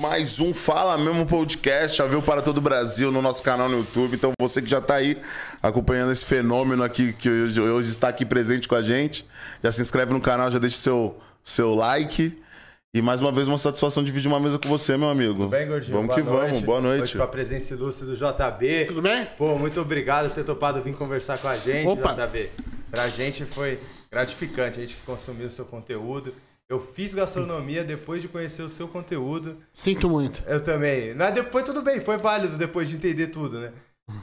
Mais um Fala Mesmo Podcast, já viu para todo o Brasil no nosso canal no YouTube. Então você que já está aí acompanhando esse fenômeno aqui, que hoje, hoje está aqui presente com a gente, já se inscreve no canal, já deixa seu, seu like. E mais uma vez uma satisfação dividir uma mesa com você, meu amigo. Tudo bem, gordinho? Vamos Boa que noite. vamos, boa noite. com a presença ilustre do JB. Tudo bem? Pô, muito obrigado por ter topado vir conversar com a gente, Opa. JB. Pra gente foi gratificante, a gente que consumiu o seu conteúdo. Eu fiz gastronomia depois de conhecer o seu conteúdo. Sinto muito. Eu também. Mas depois tudo bem, foi válido depois de entender tudo, né?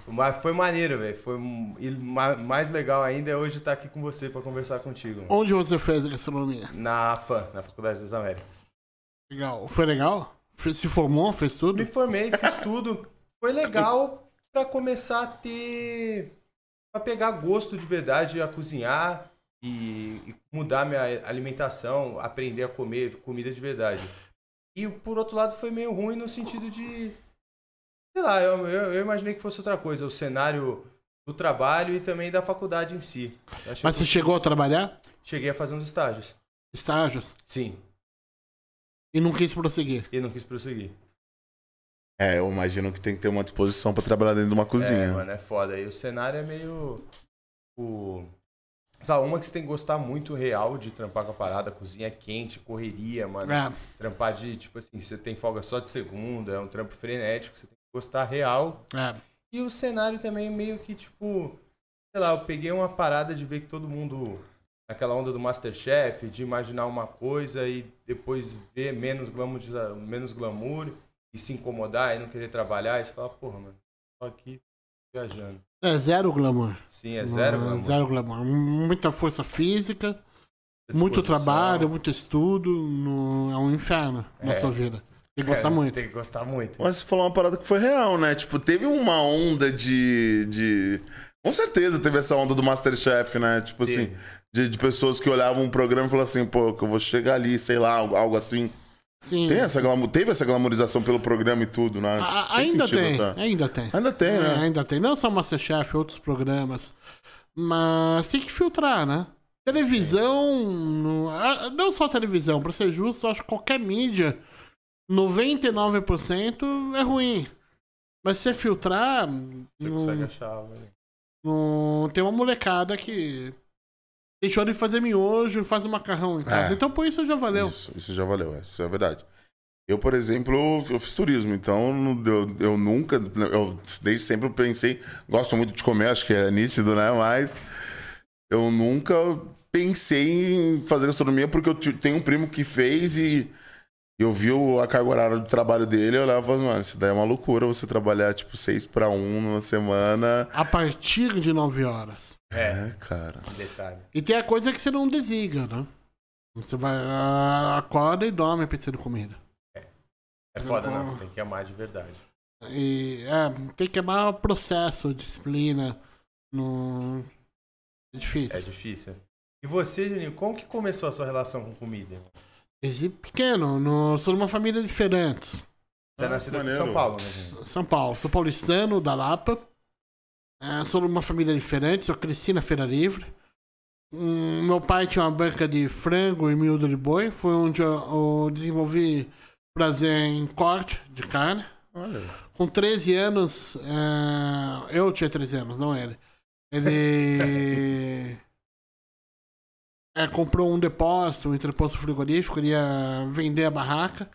Mas foi maneiro, velho. Foi e ma- mais legal ainda é hoje estar aqui com você pra conversar contigo. mano. Onde você fez a gastronomia? Na AFA, na Faculdade das Américas. Legal. Foi legal? Se formou, fez Me tudo? formei, fiz tudo. Foi legal pra começar a ter. pra pegar gosto de verdade a cozinhar e, e mudar minha alimentação, aprender a comer comida de verdade. E por outro lado foi meio ruim no sentido de. Sei lá, eu, eu, eu imaginei que fosse outra coisa, o cenário do trabalho e também da faculdade em si. Mas que você chegou a trabalhar? cheguei a fazer uns estágios. Estágios? Sim, E não quis prosseguir? e não quis prosseguir. É, eu imagino que tem que ter uma disposição para trabalhar dentro de uma É, cozinha. mano, é foda. E o cenário é meio. O... Sabe, uma que você tem que gostar muito real de trampar com a parada, cozinha é quente, correria, mano. É. Trampar de, tipo assim, você tem folga só de segunda, é um trampo frenético, você tem que gostar real. É. E o cenário também é meio que, tipo, sei lá, eu peguei uma parada de ver que todo mundo, naquela onda do Masterchef, de imaginar uma coisa e depois ver menos glamour, menos glamour e se incomodar e não querer trabalhar, e você fala, porra, mano, tô aqui viajando. É zero glamour. Sim, é zero Ah, glamour. Zero glamour. Muita força física, muito trabalho, muito estudo. no- É um inferno na É. sua vida. Tem que gostar É, muito. Tem que gostar muito. Mas você falou uma parada que foi real, né? Tipo, teve uma onda de. de... Com certeza teve essa onda do Masterchef, né? Tipo assim, Teve. de, de pessoas que olhavam um programa e falavam assim, pô, que eu vou chegar ali, sei lá, algo, algo assim. Sim. Tem essa glamour, teve essa glamorização pelo programa e tudo, né? A- ainda tem, tá? ainda tem. Ainda tem, É, né? ainda tem. Não só Masterchef, outros programas. Mas tem que filtrar, né? Televisão. Não, não só televisão, pra ser justo, eu acho que qualquer mídia, 99% é ruim. Mas se você filtrar. Você não- consegue achar, velho. não- tem uma molecada que deixou de fazer miojo e faz um macarrão em casa. É. Então por isso já valeu. Isso, isso já valeu, isso é verdade. Eu, por exemplo, eu fiz turismo, então eu, eu nunca, eu desde sempre pensei, gosto muito de comer, acho que é nítido, né? Mas eu nunca pensei em fazer gastronomia porque eu tenho um primo que fez e eu vi a carga horária do trabalho dele eu olhava e falava, mano, isso daí é uma loucura você trabalhar tipo seis para um numa semana. A partir de 9 horas. É, É, cara. detalhe. E tem a coisa que você não desliga, né? Você vai, ah, acorda e dorme pensando em comida. É foda, não. Você tem que amar de verdade. E é, tem que amar o processo, disciplina. No... É difícil. É difícil. E você, Juninho, como que começou a sua relação com comida? Desde pequeno, no... sou de uma família diferente. Você é Ah, nascido em. São Paulo, né? São Paulo, sou paulistano, da Lapa. É, sou de uma família diferente, eu cresci na Feira Livre. Hum, meu pai tinha uma banca de frango e miúdo de boi. Foi onde eu, eu desenvolvi prazer em corte de carne. Olha. Com 13 anos, é, eu tinha 13 anos, não ele. Ele é, comprou um depósito, um entreposto frigorífico, ele ia vender a barraca.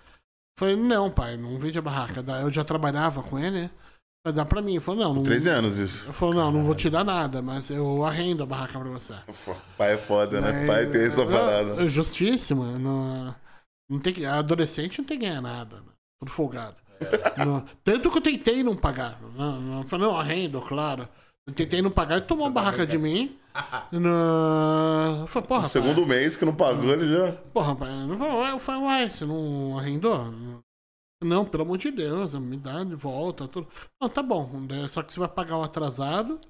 Falei, não, pai, não vende a barraca. Eu já trabalhava com ele, né? Dá pra mim. Ele falou, não, não. 13 anos isso. Eu falei, não, não vou te dar nada, mas eu arrendo a barraca pra você. Pai é foda, né? Mas- Pai tem essa Não, parada. é Justíssimo. Não, não tem que, adolescente não tem que ganhar nada. Né? Tudo folgado. Não- tanto que eu tentei não pagar. Não, não, eu falei, não, arrendo, claro. Eu tentei não pagar, ele tomou uma barraca de mim. Falei, porra, No segundo mês que não pagou, ele já. pai, porra, pai. Eu falei, uai, você não arrendou? Não, pelo amor de Deus, me dá de volta. Tudo. Não, tá bom. né, Só que você vai pagar o atrasado.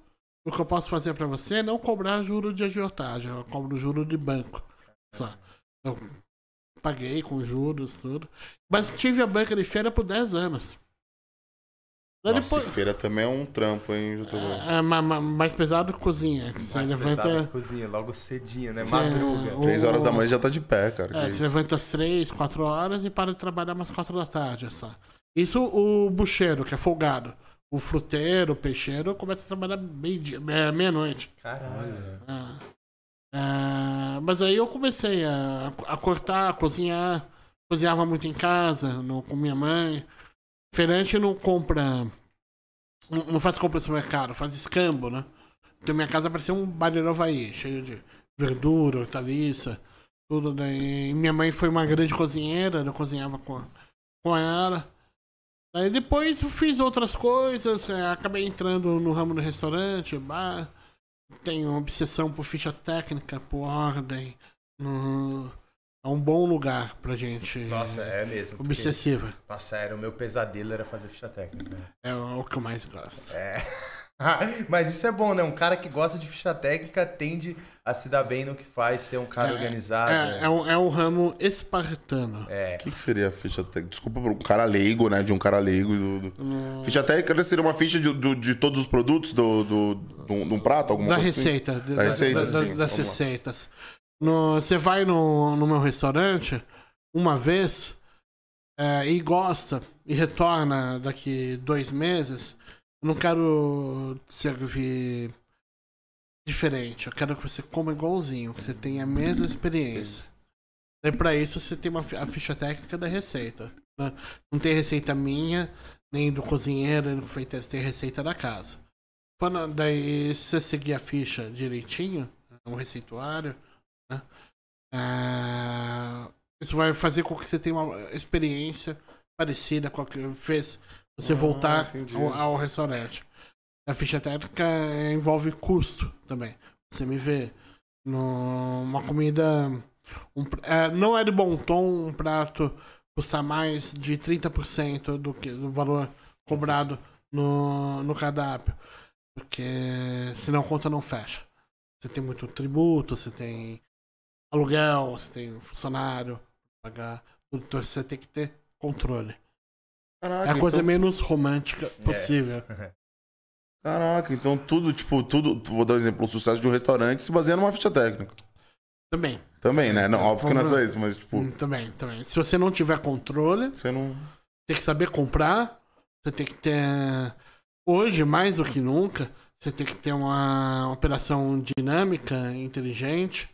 O que eu posso fazer pra você é não cobrar juro de agiotagem. Eu cobro juro de banco. Só. Eu paguei com juros, tudo. Mas tive a banca de feira por 10 anos. Daí Nossa, depois- feira também é um trampo, hein, Jotobá? É, ma- ma- mais pesado que cozinha. que Você Mais pesado que levanta. cozinha, logo cedinho, né? Cê- Madruga. o- Três horas da manhã já tá de pé, cara. É, você levanta às três, quatro horas e para de trabalhar umas quatro da tarde só. Isso o bucheiro, que é folgado. O fruteiro, o peixeiro, começa a trabalhar meia-noite. Caralho. Ah. Ah, mas aí eu comecei a, a cortar, a cozinhar. Cozinhava muito em casa, no, com minha mãe. Feirante não compra. Não, faz compra no supermercado, faz escambo, né? Então minha casa parecia um barreiro Havaí, cheio de verdura, hortaliça, tudo. Daí minha mãe foi uma grande cozinheira, eu cozinhava com, com ela. Aí depois fiz outras coisas, eh, acabei entrando no ramo do restaurante, bar. Tenho obsessão por ficha técnica, por ordem. no- É um bom lugar pra gente. Nossa, é mesmo. porque- Obsessiva. Nossa, era o meu pesadelo era fazer ficha técnica. É o que eu mais gosto. É. Mas isso é bom, né? Um cara que gosta de ficha técnica tende a se dar bem no que faz, ser um cara É, organizado. É, é, um, é um ramo espartano. É. O que, que seria a ficha técnica? Desculpa por um cara leigo, né? De um cara leigo. Do, do- No- Ficha técnica seria uma ficha de, do- de todos os produtos do, do, do- de um prato, alguma da coisa assim? receita. da- receita, da- da- sim, das vamos lá. Você vai no, no meu restaurante uma vez é, e gosta e retorna daqui dois meses. Eu não quero servir diferente. Eu quero que você coma igualzinho, que você tenha a mesma experiência. Daí pra isso você tem uma, a ficha técnica da receita. né? Não tem receita minha, nem do cozinheiro, nem do feiteiro, você tem receita da casa. Quando, daí, se você seguir a ficha direitinho, o receituário, né? ah, isso vai fazer com que você tenha uma experiência parecida com a que fez você Ah, voltar ao, ao restaurante. A ficha técnica envolve custo também. Você me vê numa comida. um eh, não é de bom tom um prato custar mais de 30% do, que, do valor cobrado no, no cardápio. Porque senão a conta não fecha. Você tem muito tributo, você tem aluguel, você tem funcionário pagar. tudo. Então você tem que ter controle. Caraca, É a coisa então, menos romântica possível. Caraca, então tudo, tipo, tudo. Vou dar um exemplo: o sucesso de um restaurante se baseia numa ficha técnica. Também. Também, né? Não, óbvio que não é só isso, mas, tipo, Hum, Também, também. Se você não tiver controle, você não. tem que saber comprar. Você tem que ter. Hoje, mais do que nunca, você tem que ter uma operação dinâmica, inteligente.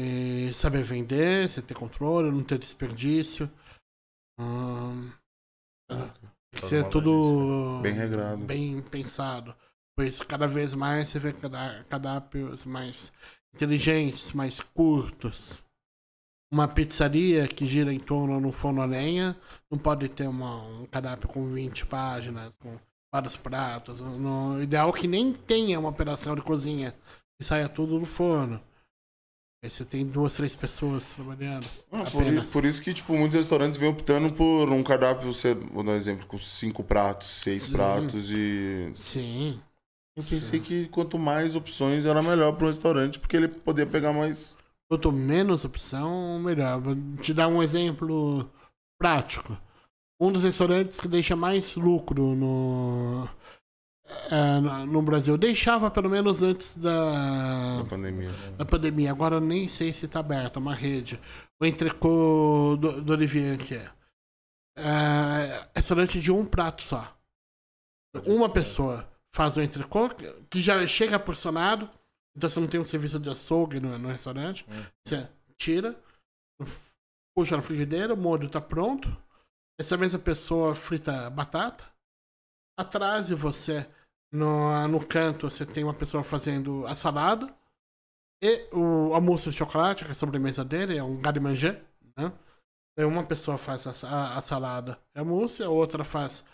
E saber vender, você ter controle, não ter desperdício. Hum, tem que ser mundo tudo Bem regrado. bem pensado. Por isso, cada vez mais você vê cardápios mais inteligentes, mais curtos. Uma pizzaria que gira em torno no forno a lenha não pode ter uma, um cardápio com 20 páginas, com vários pratos. No, o ideal é que nem tenha uma operação de cozinha, que saia tudo do forno. Aí você tem duas, três pessoas trabalhando. Ah, por, por isso que, tipo, muitos restaurantes vêm optando por um cardápio, você, vou dar um exemplo, com cinco pratos, seis Sim. pratos e. Sim. Eu pensei que quanto mais opções era melhor para um restaurante, porque ele podia pegar mais. Quanto menos opção, melhor. Vou te dar um exemplo prático. Um dos restaurantes que deixa mais lucro no, é, no- Brasil. Deixava pelo menos antes da, Na pandemia. da pandemia. Agora eu nem sei se tá aberto, é uma rede. O entrecô do, do Olivier que é. é. Restaurante de um prato só. Uma pessoa faz o entrecô, que já chega porcionado. Então você não tem um serviço de açougue no, no restaurante. Hum. Você tira, puxa na frigideira, o molho tá pronto. Essa mesma pessoa frita batata. Atrás de você, no, no canto, você tem uma pessoa fazendo a salada. E o almoço de chocolate, que é a sobremesa dele, é um garde manger, né? Aí uma pessoa faz a, a, a salada e a mousse, a outra faz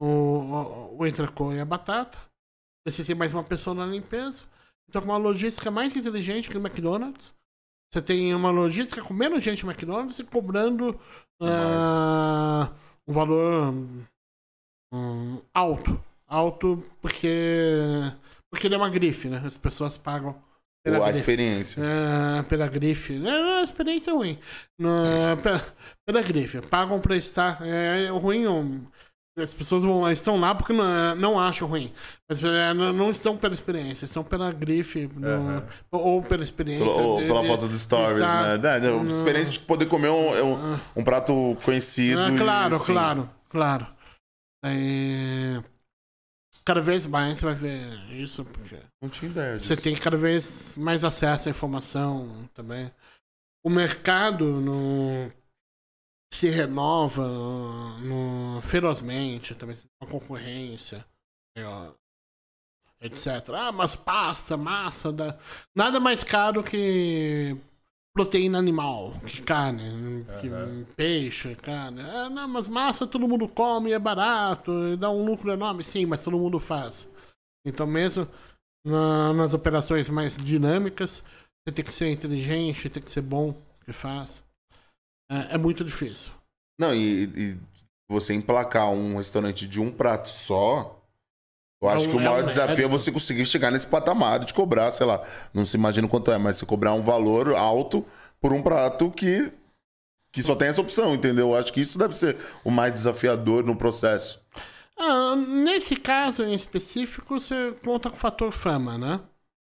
o, o, o entrecô e a batata. Você tem mais uma pessoa na limpeza. Então, com uma logística mais inteligente que o McDonald's. Você tem uma logística com menos gente no McDonald's e cobrando ah, um valor hum, alto. Alto porque, porque ele é uma grife, né? As pessoas pagam pela Ou a grife. experiência. Ah, pela grife. Não, a experiência é ruim. No, pela, pela grife. Pagam pra estar. É, é ruim. um- As pessoas vão lá, estão lá porque não, não acham ruim. Mas é, não, estão pela experiência, estão pela grife no- ou pela experiência. Ou de- pela foto do Stories, estar- né? É, é, uma experiência de poder comer um, é um, um prato conhecido. Ah, e, claro, assim, claro, claro. É, Cada vez mais você vai ver isso, porque Não tinha ideia disso. você tem cada vez mais acesso à informação também. O mercado no... se renova no... ferozmente, também uma concorrência, etc. Ah, mas pasta, massa, dá... nada mais caro que proteína animal, que carne, que Aham. peixe, carne. Ah, não, mas massa todo mundo come, é barato, dá um lucro enorme, sim, mas todo mundo faz. Então mesmo na- nas operações mais dinâmicas, você tem que ser inteligente, tem que ser bom que faz. É, é muito difícil. Não, e, e você emplacar um restaurante de um prato só. Eu É acho um- que o é maior um- desafio é é- você conseguir chegar nesse patamar de cobrar, sei lá, não se imagina quanto é, mas você cobrar um valor alto por um prato que, que só tem essa opção, entendeu? Eu acho que isso deve ser o mais desafiador no processo. Ah, nesse caso em específico, você conta com o fator fama, né?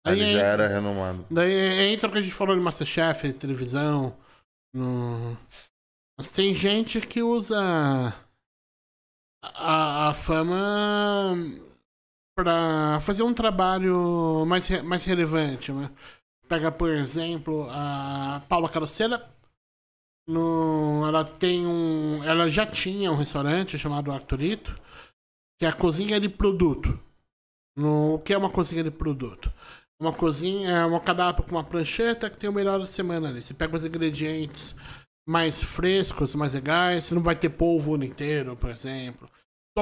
Ele Aí já entra- era renomado. Daí entra o que a gente falou de Masterchef, televisão. No... Mas tem gente que usa a, a fama pra fazer um trabalho mais, mais relevante. Né? Pega, por exemplo, a Paula Carosella. No, ela tem um. Ela já tinha um restaurante chamado Arturito, que é a cozinha de produto. No, o que é uma cozinha de produto? Uma cozinha, é um cardápio com uma prancheta que tem o melhor da semana ali. Você pega os ingredientes mais frescos, mais legais, você não vai ter polvo inteiro, por exemplo.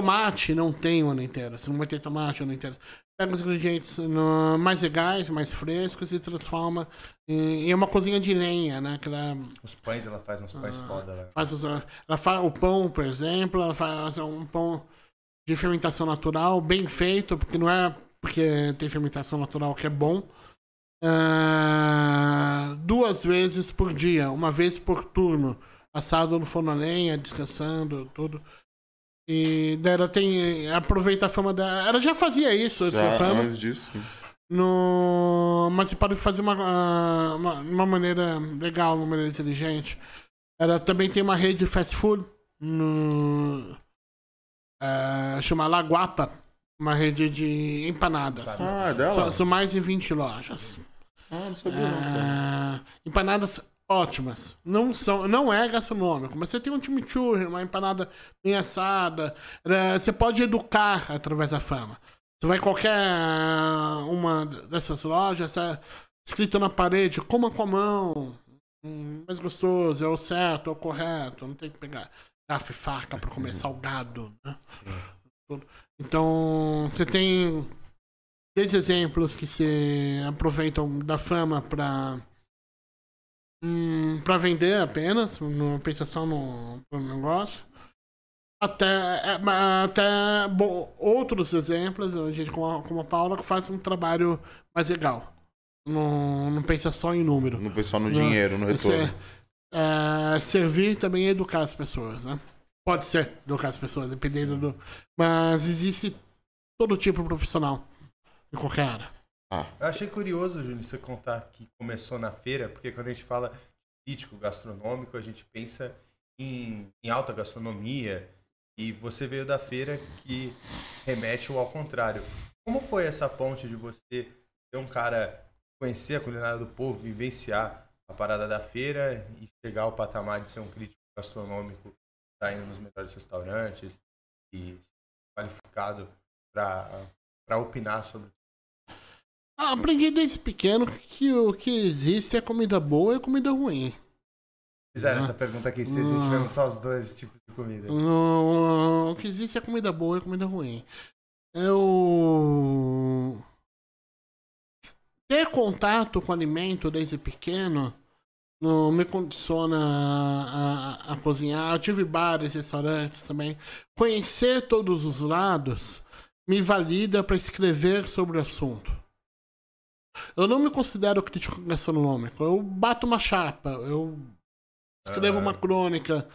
Tomate não tem o ano inteiro, você não vai ter tomate o ano inteiro. Pega os ingredientes no- mais legais, mais frescos e transforma em, em uma cozinha de lenha, né? Que ela Os pães, ela faz uns pães Ah. foda, né? faz os, ela faz o pão, por exemplo, ela faz um pão de fermentação natural, bem feito, porque não é porque tem fermentação natural que é bom. Ah, duas vezes por dia, uma vez por turno, assado no forno a lenha, descansando, tudo. E ela tem. Aproveita a fama dela. Ela já fazia isso antes da Já fama. antes disso. No... Mas você pode fazer uma, ah, uma, uma maneira legal, uma maneira inteligente. Ela também tem uma rede de fast food no... ah, chama Laguapa, uma rede de empanadas. Ah, é dela? São, são mais de 20 lojas. Ah, não sabia não. Ah, empanadas ótimas. Não são, não é gastronômico, mas você tem um chimichurri, uma empanada bem assada. Eh, Você pode educar através da fama. Você vai qualquer ah, uma dessas lojas, tá escrito na parede, coma com a mão. Hum, mais gostoso, é o certo, é o correto. Não tem que pegar garfo e faca pra comer salgado, né? Então, você tem três exemplos que se aproveitam da fama para para vender apenas, não pensa só no, no negócio. Até, é, até bom, outros exemplos, a gente como a, como a Paula, que faz um trabalho mais legal. Não, não pensa só em número. No pessoal no Não, dinheiro, no Você, retorno. é, servir também é educar as pessoas, né? Pode ser educar as pessoas, dependendo do. Mas existe todo tipo de profissional em qualquer área. Ah, Eu achei curioso, Júnior, você contar que começou na feira, porque quando a gente fala crítico gastronômico, a gente pensa em, em alta gastronomia, e você veio da feira que remete ao contrário. Como foi essa ponte de você ser um cara conhecer a culinária do povo, vivenciar a parada da feira e chegar ao patamar de ser um crítico gastronômico, tá indo nos melhores restaurantes e qualificado para opinar sobre aprendi desde pequeno que o que existe é comida boa e comida ruim. Fizeram Ah. essa pergunta aqui, se existem mesmo só os dois tipos de comida. No- O que existe é comida boa e comida ruim. Eu. Ter contato com alimento desde pequeno não me condiciona a, a- a cozinhar. Eu tive bares, restaurantes também. Conhecer todos os lados me valida para escrever sobre o assunto. Eu não me considero crítico gastronômico. Eu bato uma chapa, eu escrevo Ah. uma crônica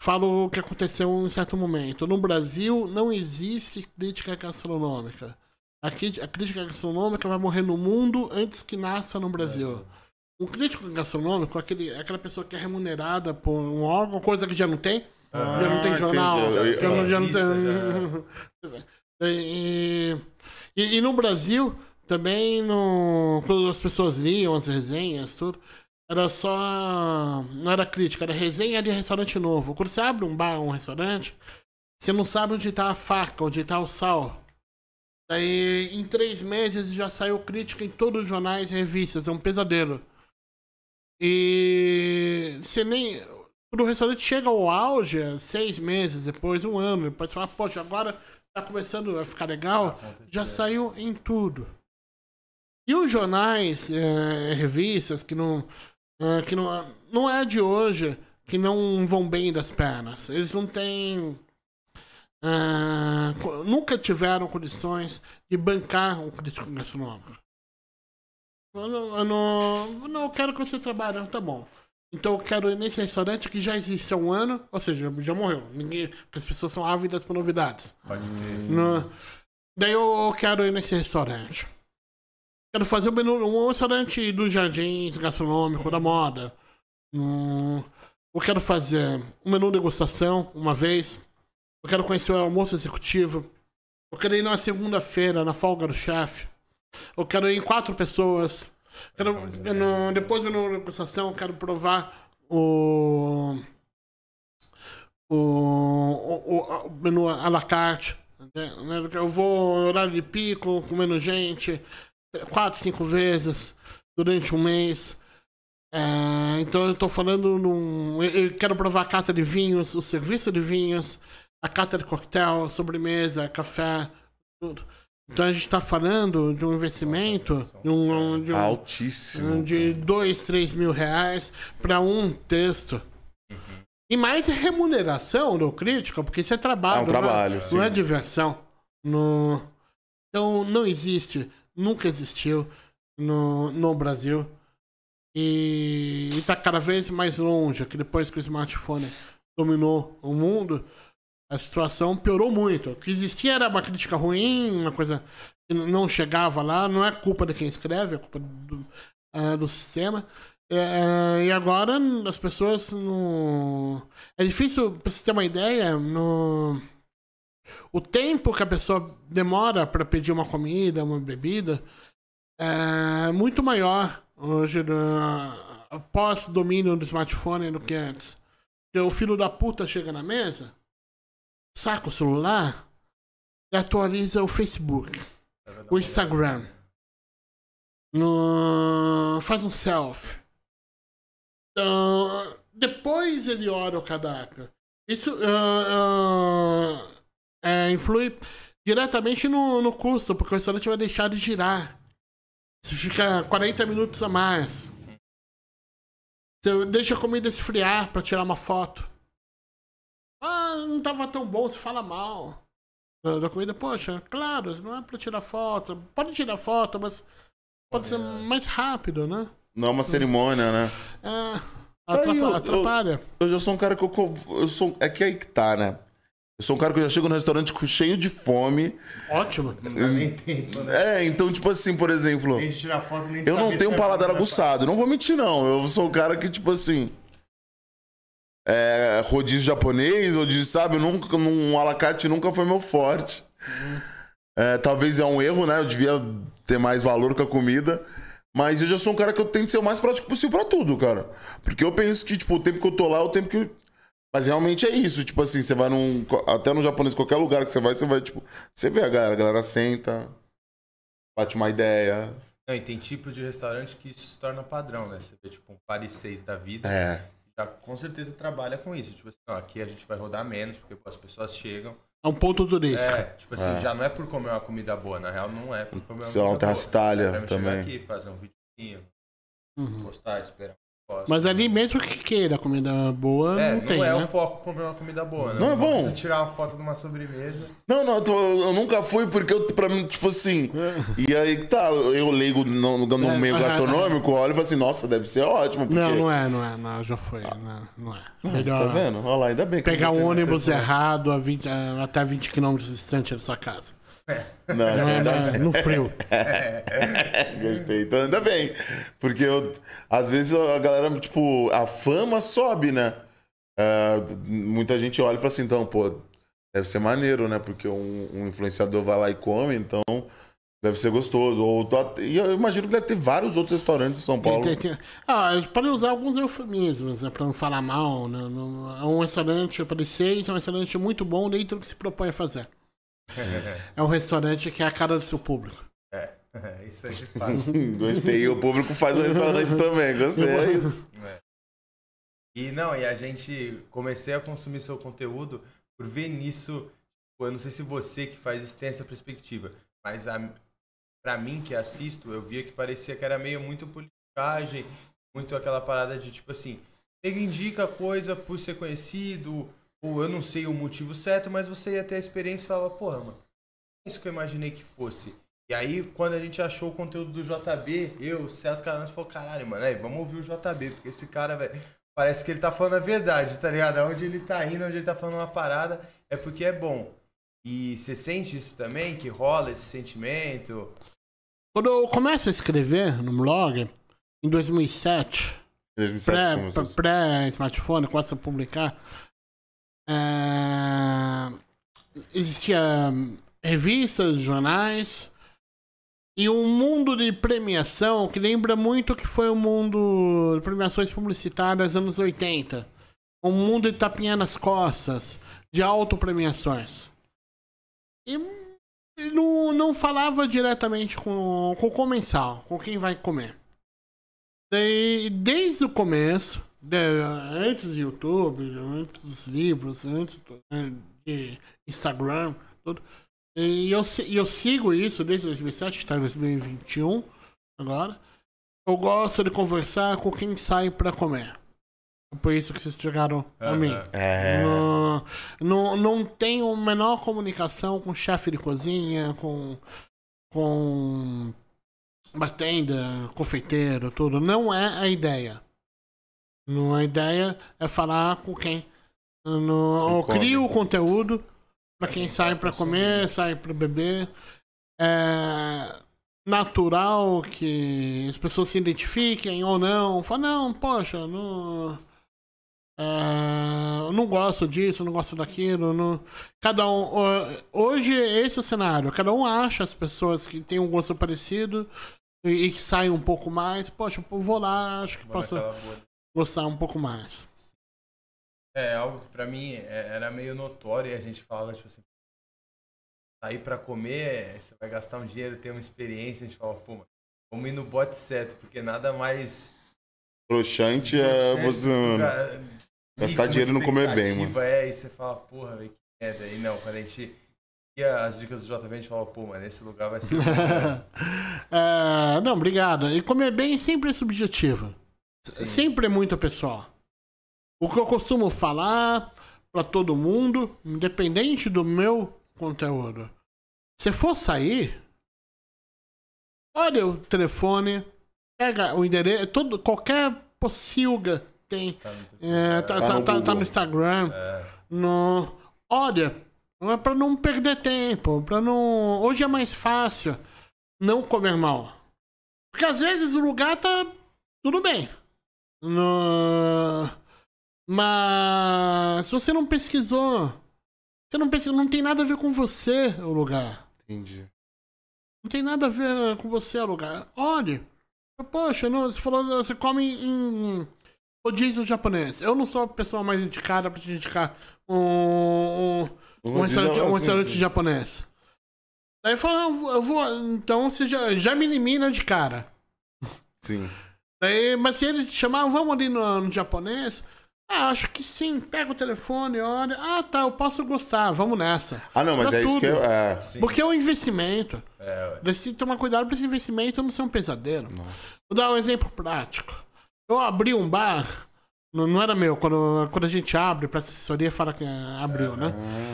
falo o que aconteceu em um certo momento. No Brasil não existe crítica gastronômica. A, a crítica gastronômica vai morrer no mundo antes que nasça no Brasil. Um crítico gastronômico é aquele, é aquela pessoa que é remunerada por um órgão, coisa que já não tem. já não tem Ah, jornal. Já, não, já não tem. E, e no Brasil, também, no, quando as pessoas liam as resenhas, tudo, era só. Não era crítica, era resenha de restaurante novo. Quando você abre um bar, um restaurante, você não sabe onde tá a faca, onde tá o sal. Daí, em três meses, já saiu crítica em todos os jornais e revistas. É um pesadelo. E você nem. Quando o restaurante chega ao auge, seis meses depois, um ano, depois você fala, poxa, agora tá começando a ficar legal, já saiu em tudo. E os jornais, eh, revistas que não. eh, que não, não é de hoje, que não vão bem das pernas. Eles não têm. co- nunca tiveram condições de bancar um crítico gastronômico. Eu não, eu não, não quero que você trabalhe, tá bom. Então eu quero ir nesse restaurante que já existe há um ano, ou seja, já morreu. Ninguém, as pessoas são ávidas por novidades. Pode crer. No- Daí eu quero ir nesse restaurante. Quero fazer um, menu, restaurante dos jardins gastronômico da moda. Hum, eu quero fazer um menu degustação uma vez. Eu quero conhecer o almoço executivo. Eu quero ir na segunda-feira, na folga do chefe. Eu quero ir em quatro pessoas. Quero, eu não- depois do menu degustação, eu quero provar o o, o, o menu à la carte. né? Eu vou horário de pico, comendo gente, quatro, cinco vezes durante um mês. É, então eu tô falando num. Eu quero provar a cata de vinhos, o serviço de vinhos, a cata de coquetel, sobremesa, café, tudo. Então a gente tá falando de um investimento de um, de um, Altíssimo. de 2, 3 mil reais para um texto. E mais remuneração do crítico, porque isso é trabalho. É um não trabalho, sim. Não é diversão. No... Então não existe, nunca existiu no, no Brasil. E está cada vez mais longe, que depois que o smartphone dominou o mundo, a situação piorou muito. O que existia era uma crítica ruim, uma coisa que não chegava lá, não é culpa de quem escreve, é culpa do, ah, do sistema. É, e agora as pessoas não. É difícil, pra você ter uma ideia, no... o tempo que a pessoa demora para pedir uma comida, uma bebida, é muito maior hoje, após domínio do smartphone do que antes. O filho da puta chega na mesa, saca o celular e atualiza o Facebook, o Instagram. No... Faz um selfie. Então, depois ele olha o cardápio. Isso ah, ah, é, influi diretamente no, no custo, porque o restaurante vai deixar de girar. Você fica 40 minutos a mais. Você deixa a comida esfriar pra tirar uma foto. Ah, não tava tão bom, você fala mal da, da comida. Poxa, claro, não é pra tirar foto. Pode tirar foto, mas pode ser mais rápido, né? Não é uma cerimônia, né? É, aí, atrapa- eu- eu- atrapalha. Eu já sou um cara que eu. eu sou, é que aí que tá, né? Eu sou um cara que eu já chego no restaurante com- cheio de fome. Ótimo. Não nem tempo, né? É, então, tipo assim, por exemplo. Nem tirar foto, nem Eu não tenho um vai paladar aguçado. Não vou mentir, não. Eu sou um cara que, tipo assim. É, rodízio japonês, rodízio, sabe? Nunca, um alacarte nunca foi meu forte. É, talvez é um erro, né? Eu devia ter mais valor com a comida. Mas eu já sou um cara que eu tento ser o mais prático possível pra tudo, cara. Porque eu penso que, tipo, o tempo que eu tô lá é o tempo que. Mas realmente é isso. Tipo assim, você vai num. Até no japonês, qualquer lugar que você vai, você vai, tipo. Você vê a galera, a galera senta, bate uma ideia. Não, e tem tipos de restaurante que isso se torna padrão, né? Você vê, tipo, um Paris 6 da vida, É. já com certeza trabalha com isso. Tipo assim, ó, aqui a gente vai rodar menos, porque pô, as pessoas chegam. É um ponto turístico. É, tipo assim, É. já não é por comer uma comida boa, na real não é por comer uma Sei lá, um comida boa. Itália É pra me chegar também. aqui, fazer um videozinho, Uhum. postar, esperar Gosto. Mas ali mesmo que queira comida boa, É, não, não, tem, é né? o foco comer uma comida boa, né? Não é bom. precisa tirar uma foto de uma sobremesa. Não, não, eu, tô- eu nunca fui porque eu, pra mim, tipo assim. E aí tá, eu leigo no, no, no É. meio gastronômico, olho e falo assim, nossa, deve ser ótimo. Porque... Não, não é, não é, não, já foi, não, não é. Tá Melhor vendo? Olha lá, ainda bem que eu pegar não um tenho ônibus atenção. errado a 20, a- até 20 km distante da sua casa. Não, Não ainda não no frio. Gostei. Então ainda bem. Porque eu, às vezes a galera, tipo, a fama sobe, né? É, muita gente olha e fala assim, então, pô, deve ser maneiro, né? Porque um, um influenciador vai lá e come, então deve ser gostoso. Ou, tô- e eu imagino que deve ter vários outros restaurantes em São Tem- Paulo. tem- tem- Ah, a gente pode usar alguns eufemismos, né, pra não falar mal. Né? É um restaurante para seis, é um restaurante muito bom dentro do que se propõe a fazer. É um restaurante que é a cara do seu público. É, isso aí de fato. Gostei. E o público faz o restaurante também. Gostei, é isso. É. E não, e a gente comecei a consumir seu conteúdo por ver nisso. pô, Eu não sei se você que faz isso tem essa perspectiva, mas a, pra mim que assisto, eu via que parecia que era meio muito politicagem, muito aquela parada de tipo assim, ele indica coisa por ser conhecido, ou eu não sei o motivo certo, mas você ia ter a experiência e falava, porra, mano, é isso que eu imaginei que fosse. E aí, quando a gente achou o conteúdo do JB, eu, o César Caranço falou, caralho, mano, aí, vamos ouvir o JB, porque esse cara, velho, parece que ele tá falando a verdade, tá ligado? Onde ele tá indo, onde ele tá falando uma parada, é porque é bom. E você sente isso também, que rola esse sentimento? Quando eu começo a escrever no blog, em 2007, 2007, pré- como vocês... pré-smartphone, começo a publicar, é, existia hum, revistas, jornais e um mundo de premiação que lembra muito que foi o mundo de premiações publicitárias anos 80. Um mundo de tapinha nas costas, de autopremiações. E e não, não falava diretamente com, com o comensal, com quem vai comer. Daí, desde o começo, antes do YouTube, antes dos livros, antes do- eh, de Instagram, tudo. E eu, eu sigo isso desde 2007, está em 2021 agora. Eu gosto de conversar com quem sai para comer. É por isso que vocês chegaram a mim. É. Não, não, não tenho a menor comunicação com chefe de cozinha, com, com batenda, confeiteiro, tudo. Não é a ideia. Não, a ideia é falar com quem. No, Quem eu crio o conteúdo para quem sai para comer, sai para beber. É natural que as pessoas se identifiquem ou não. Fala, não, poxa, não. É, eu não gosto disso, não gosto daquilo. Não... Cada um. ho- Hoje, esse é o cenário. Cada um acha as pessoas que têm um gosto parecido e, e que saem um pouco mais. Poxa, eu vou lá, acho que posso. Gostar um pouco mais. É algo que pra mim é- era meio notório e a gente falava, tipo assim, sair pra comer, você vai gastar um dinheiro, ter uma experiência, a gente fala, pô, mano, vamos ir no bote certo, porque nada mais. Broxante é você. Cara, gastar dinheiro e não comer bem, expectativa, É, e você fala, porra, velho, que merda. E não, quando a gente ia as dicas do JB, a gente fala, pô, mano, esse lugar vai ser. É, não, obrigado. E comer bem sempre é subjetivo. Sim. Sempre é muito pessoal. O que eu costumo falar pra todo mundo, independente do meu conteúdo. Se for sair, olha o telefone, pega o endereço, todo, qualquer pocilga tem. Tá É, tá, Tá tá- no tá- tá no Instagram. É, No... Olha, não é pra não perder tempo, para não. Hoje é mais fácil não comer mal. Porque às vezes o lugar tá tudo bem. No... Mas se você não pesquisou, você não pesquisou, não tem nada a ver com você o lugar. Entendi. Não tem nada a ver com você o lugar. Olhe. Poxa, não, você falou, você come em rodízio japonês. Eu não sou a pessoa mais indicada pra te indicar um, um, um restaurante, um restaurante japonês. Daí vou- eu vou. Então você já, já me elimina de cara. Sim. Daí, mas se ele te chamar, vamos ali no, no japonês. Ah, acho que sim. Pega o telefone, olha. Ah, tá, eu posso gostar, vamos nessa. Ah, não, mas Pra é isso que tudo. eu. É. Porque é um investimento. É, Você tem que tomar cuidado pra esse investimento não ser um pesadelo. Vou dar um exemplo prático. Eu abri um bar, não, não era meu, quando, quando a gente abre pra assessoria, fala que é, abriu, né?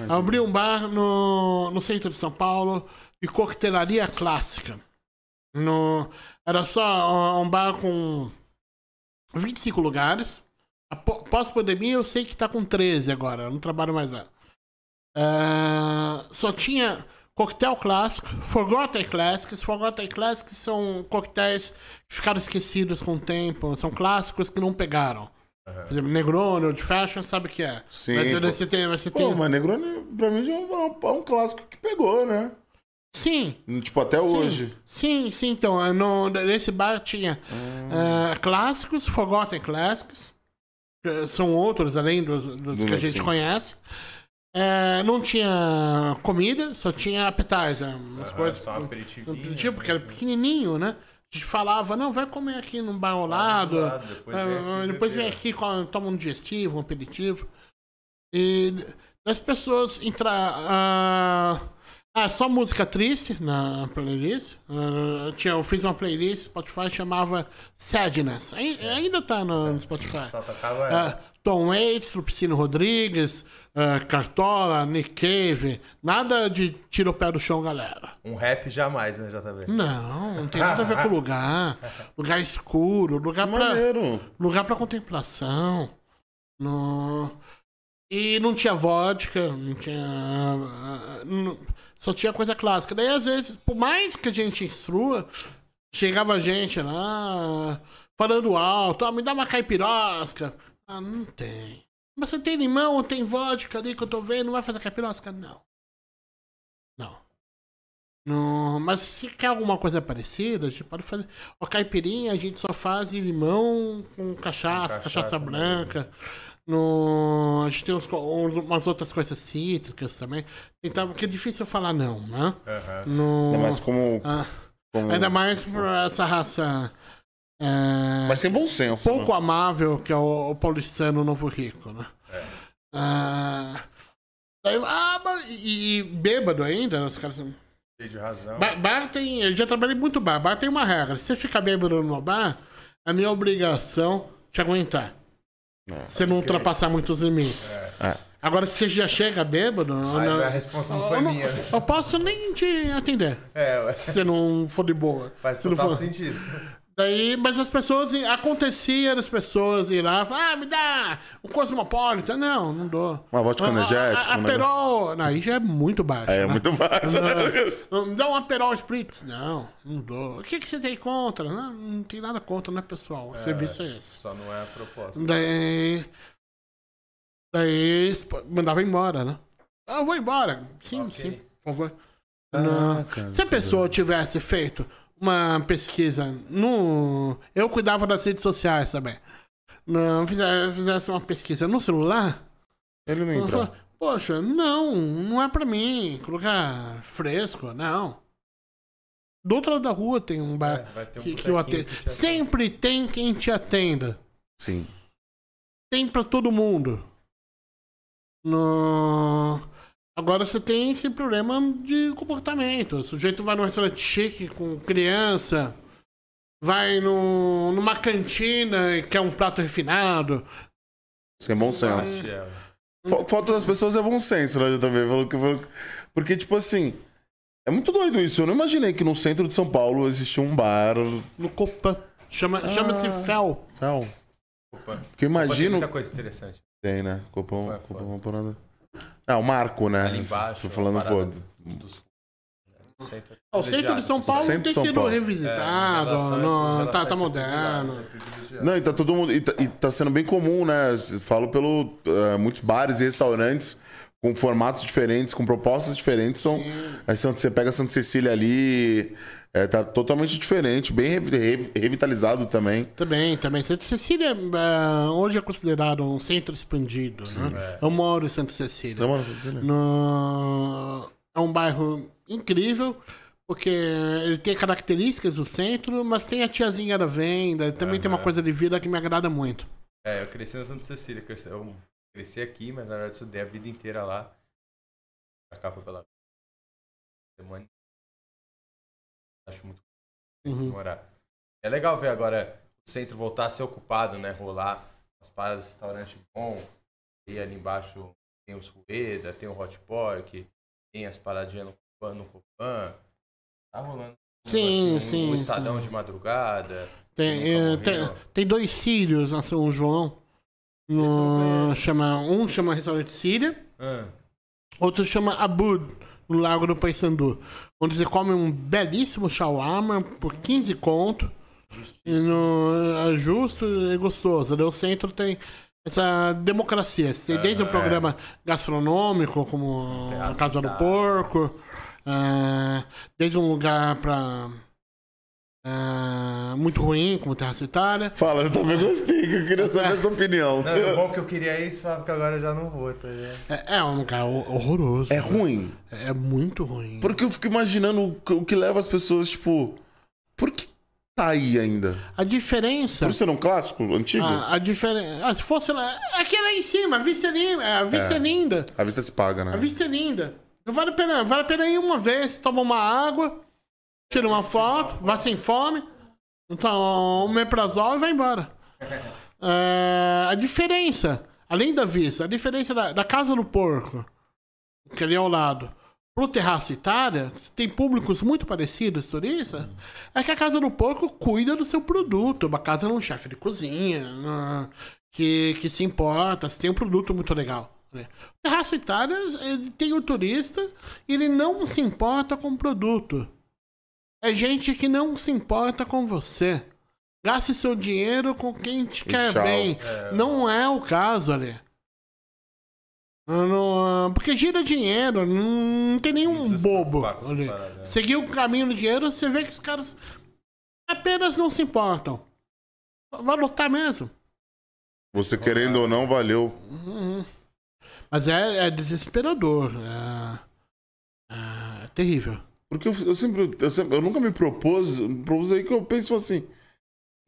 Eu abri um bar no, no centro de São Paulo, de coquetelaria clássica. No, era só um bar com 25 lugares. Apó- Pós-pandemia, eu sei que tá com 13 agora, não trabalho mais lá. É, só tinha coquetel clássico, Forgotten Classics. Forgotten Classics são coquetéis que ficaram esquecidos com o tempo, são clássicos que não pegaram. Por exemplo, Negroni, Old Fashion, sabe o que é? Sim, Mas você tem, você tem... Pô, mas Negroni, pra mim, é um, é um clássico que pegou, né? Sim, Tipo, até hoje. Sim, sim, então, eh, no, nesse bar tinha Hum. eh, clássicos, Forgotten Classics, que são outros além dos, dos Do que a gente sim. conhece. Eh, não tinha comida, só tinha appetizer, umas Aham, coisas. só um aperitivo, porque era né? pequenininho, né? A gente falava, não, vai comer aqui num bar ao lado. do lado, depois eh, vem aqui depois vem aqui, toma um digestivo, um aperitivo. E as pessoas entrar. Ah, só música triste na playlist. Ah, tinha, eu fiz uma playlist Spotify chamava Sadness. Ai- Ainda tá no, no Spotify. Só tocava Ah, Tom Waits, Lupicino Rodrigues, ah, Cartola, Nick Cave. Nada de tira o pé do chão, galera. um rap jamais, né, JB? Não, não tem nada a ver com lugar. Lugar escuro, lugar pra, Maneiro. lugar pra contemplação. No... E não tinha vodka, não tinha. não- Só tinha coisa clássica. Daí, às vezes, por mais que a gente instrua, chegava gente lá falando alto, ah, me dá uma caipirosca. Ah, não tem. Mas você tem limão, tem vodka ali que eu tô vendo, não vai fazer caipirosca? Não. Não. Não, mas se quer alguma coisa parecida, a gente pode fazer. O caipirinha a gente só faz em limão com cachaça, Com cachaça, cachaça branca. No, a gente tem uns umas outras coisas cítricas também. Então, porque é difícil falar não, né? Aham. No, Ainda mais como. ah, como- ainda mais pra essa raça é, Mas sem bom senso. pouco né? amável que é o, o paulistano novo rico, né? É. Ah, ah, mas- e, bêbado ainda, os caras de razão. Bar, bar tem. Eu já trabalhei muito bar. Bar tem uma regra. Se você ficar bêbado no bar, é minha obrigação te aguentar. É. Você não ultrapassar muitos limites. É. Agora, se você já chega bêbado, eu Aí não- a resposta não eu foi não- minha. né? eu posso nem te atender. É, ué, Se você não for de boa. faz Se não total for- sentido. Daí, mas as pessoas, acontecia das pessoas ir lá, falar, ah, me dá um cosmopolita. Não, não dou. Uma vodka Ah, energética, ah, um Aperol, não, aí já é muito baixo. É, né? muito baixo. Não, Me dá um Aperol Spritz. Não, não dou. O que, que você tem contra? Não, não tem nada contra, né, pessoal? O serviço é esse. Só não é a proposta. Daí. Daí mandava embora, né? Ah, eu vou embora. Sim, Ok. sim, por favor. Não. Caraca, Se a pessoa tivesse feito uma pesquisa no. Eu cuidava das redes sociais também. Não, fizesse, uma pesquisa no celular. Ele não entrou. falo, Poxa, não, não é pra mim. Lugar fresco, não. Do outro lado da rua tem um É, bar ter um que, que eu atendo. que te atende. Sempre tem quem te atenda. Sim. Tem pra todo mundo. No... Agora você tem esse problema de comportamento. O sujeito vai num restaurante chique com criança, vai no, numa cantina e quer um prato refinado. Sem bom senso. Ela. Fa- Falta das pessoas é bom senso, né, também. Porque, tipo assim, é muito doido isso. Eu não imaginei que no centro de São Paulo existia um bar. No Copan. Chama, Chama-se Fel. Fel. Opa. Porque Opa, Tem imagino. muita coisa interessante. Tem, né? Copão, Foi, Copão foi. uma Ah, o Marco, né? Ali embaixo. Tô falando, uma pô. dos- Centro O centro de São Paulo Centro tem São sido Paulo. É, revisitado, no- tá, tá moderno. Não, e tá todo mundo. E tá, e tá sendo bem comum, né? Falo pelo. eh, muitos bares e restaurantes com formatos diferentes, com propostas diferentes. São, aí são- você pega Santa Cecília ali. É, tá totalmente diferente, bem revi- revi- revitalizado também. Também, também. Santa Cecília eh, hoje é considerado um centro expandido, né? Eu moro em Santa Cecília. Você mora em Santa Cecília? No... É um bairro incrível, porque ele tem características do centro, mas tem a tiazinha da venda, também tem uma coisa de vida que me agrada muito. É, eu cresci na Santa Cecília. cresci- Eu cresci aqui, mas na verdade estudei a vida inteira lá. Pra cá, pra pela semana. Acho muito Uhum. morar. É legal ver agora o centro voltar a ser ocupado, né? Rolar as paradas, restaurante bom. E ali embaixo tem os Rueda, tem o Hot Pork, tem as paradinhas no Copan, no Copan. Tá rolando. Sim, um, sim, Um estadão sim. de madrugada. Tem, é, tem, tem dois sírios na São João. No, chama, um chama Restaurante Síria, Ah, outro chama Abud, no Lago do Paissandu. Onde você come um belíssimo shawarma por 15 conto. E no, é justo e gostoso. Ali o centro tem essa democracia. Você tem desde o programa gastronômico, como a Casa do. Porco, ah, desde um lugar pra. Ah, muito ruim, como Terraça Itália. Fala, eu também gostei, que eu queria saber a sua opinião. Não, é bom que eu queria isso, só que agora eu já não vou, tá ligado? É, é um lugar ho- horroroso. É ruim. É, é muito ruim. Porque eu fico imaginando o que- o leva as pessoas, tipo. Por que tá aí ainda? A diferença. Por ser um clássico antigo? A, a diferença. Ah, se fosse lá. Aqui lá em cima, a vista é linda. A vista é, linda. A vista se paga, né? A vista é linda. Não vale a pena. Vale a pena ir uma vez, toma uma água, tira uma foto, vá sem fome. Então, um meprazol e vai embora. É, a diferença, além da vista, a diferença da, da Casa do Porco, que ali ao lado, pro Terraço Itália, tem públicos muito parecidos, turistas, é que a Casa do Porco cuida do seu produto. Uma casa de um chefe de cozinha, né, que, que se importa, se tem um produto muito legal. né? O Terraço Itália, ele tem o turista e ele não se importa com o produto. É gente que não se importa com você. Gaste seu dinheiro com quem te quer tchau. bem. Não é o caso ali. Não- porque gira dinheiro, não tem nenhum bobo ali. né? Seguir o caminho do dinheiro, você vê que os caras apenas não se importam. Vai lutar mesmo. Você querendo ou não, valeu. Uhum. Mas é, é desesperador. É, é terrível. Porque eu, eu sempre, eu sempre. Eu nunca me propus. Propus aí que eu penso assim.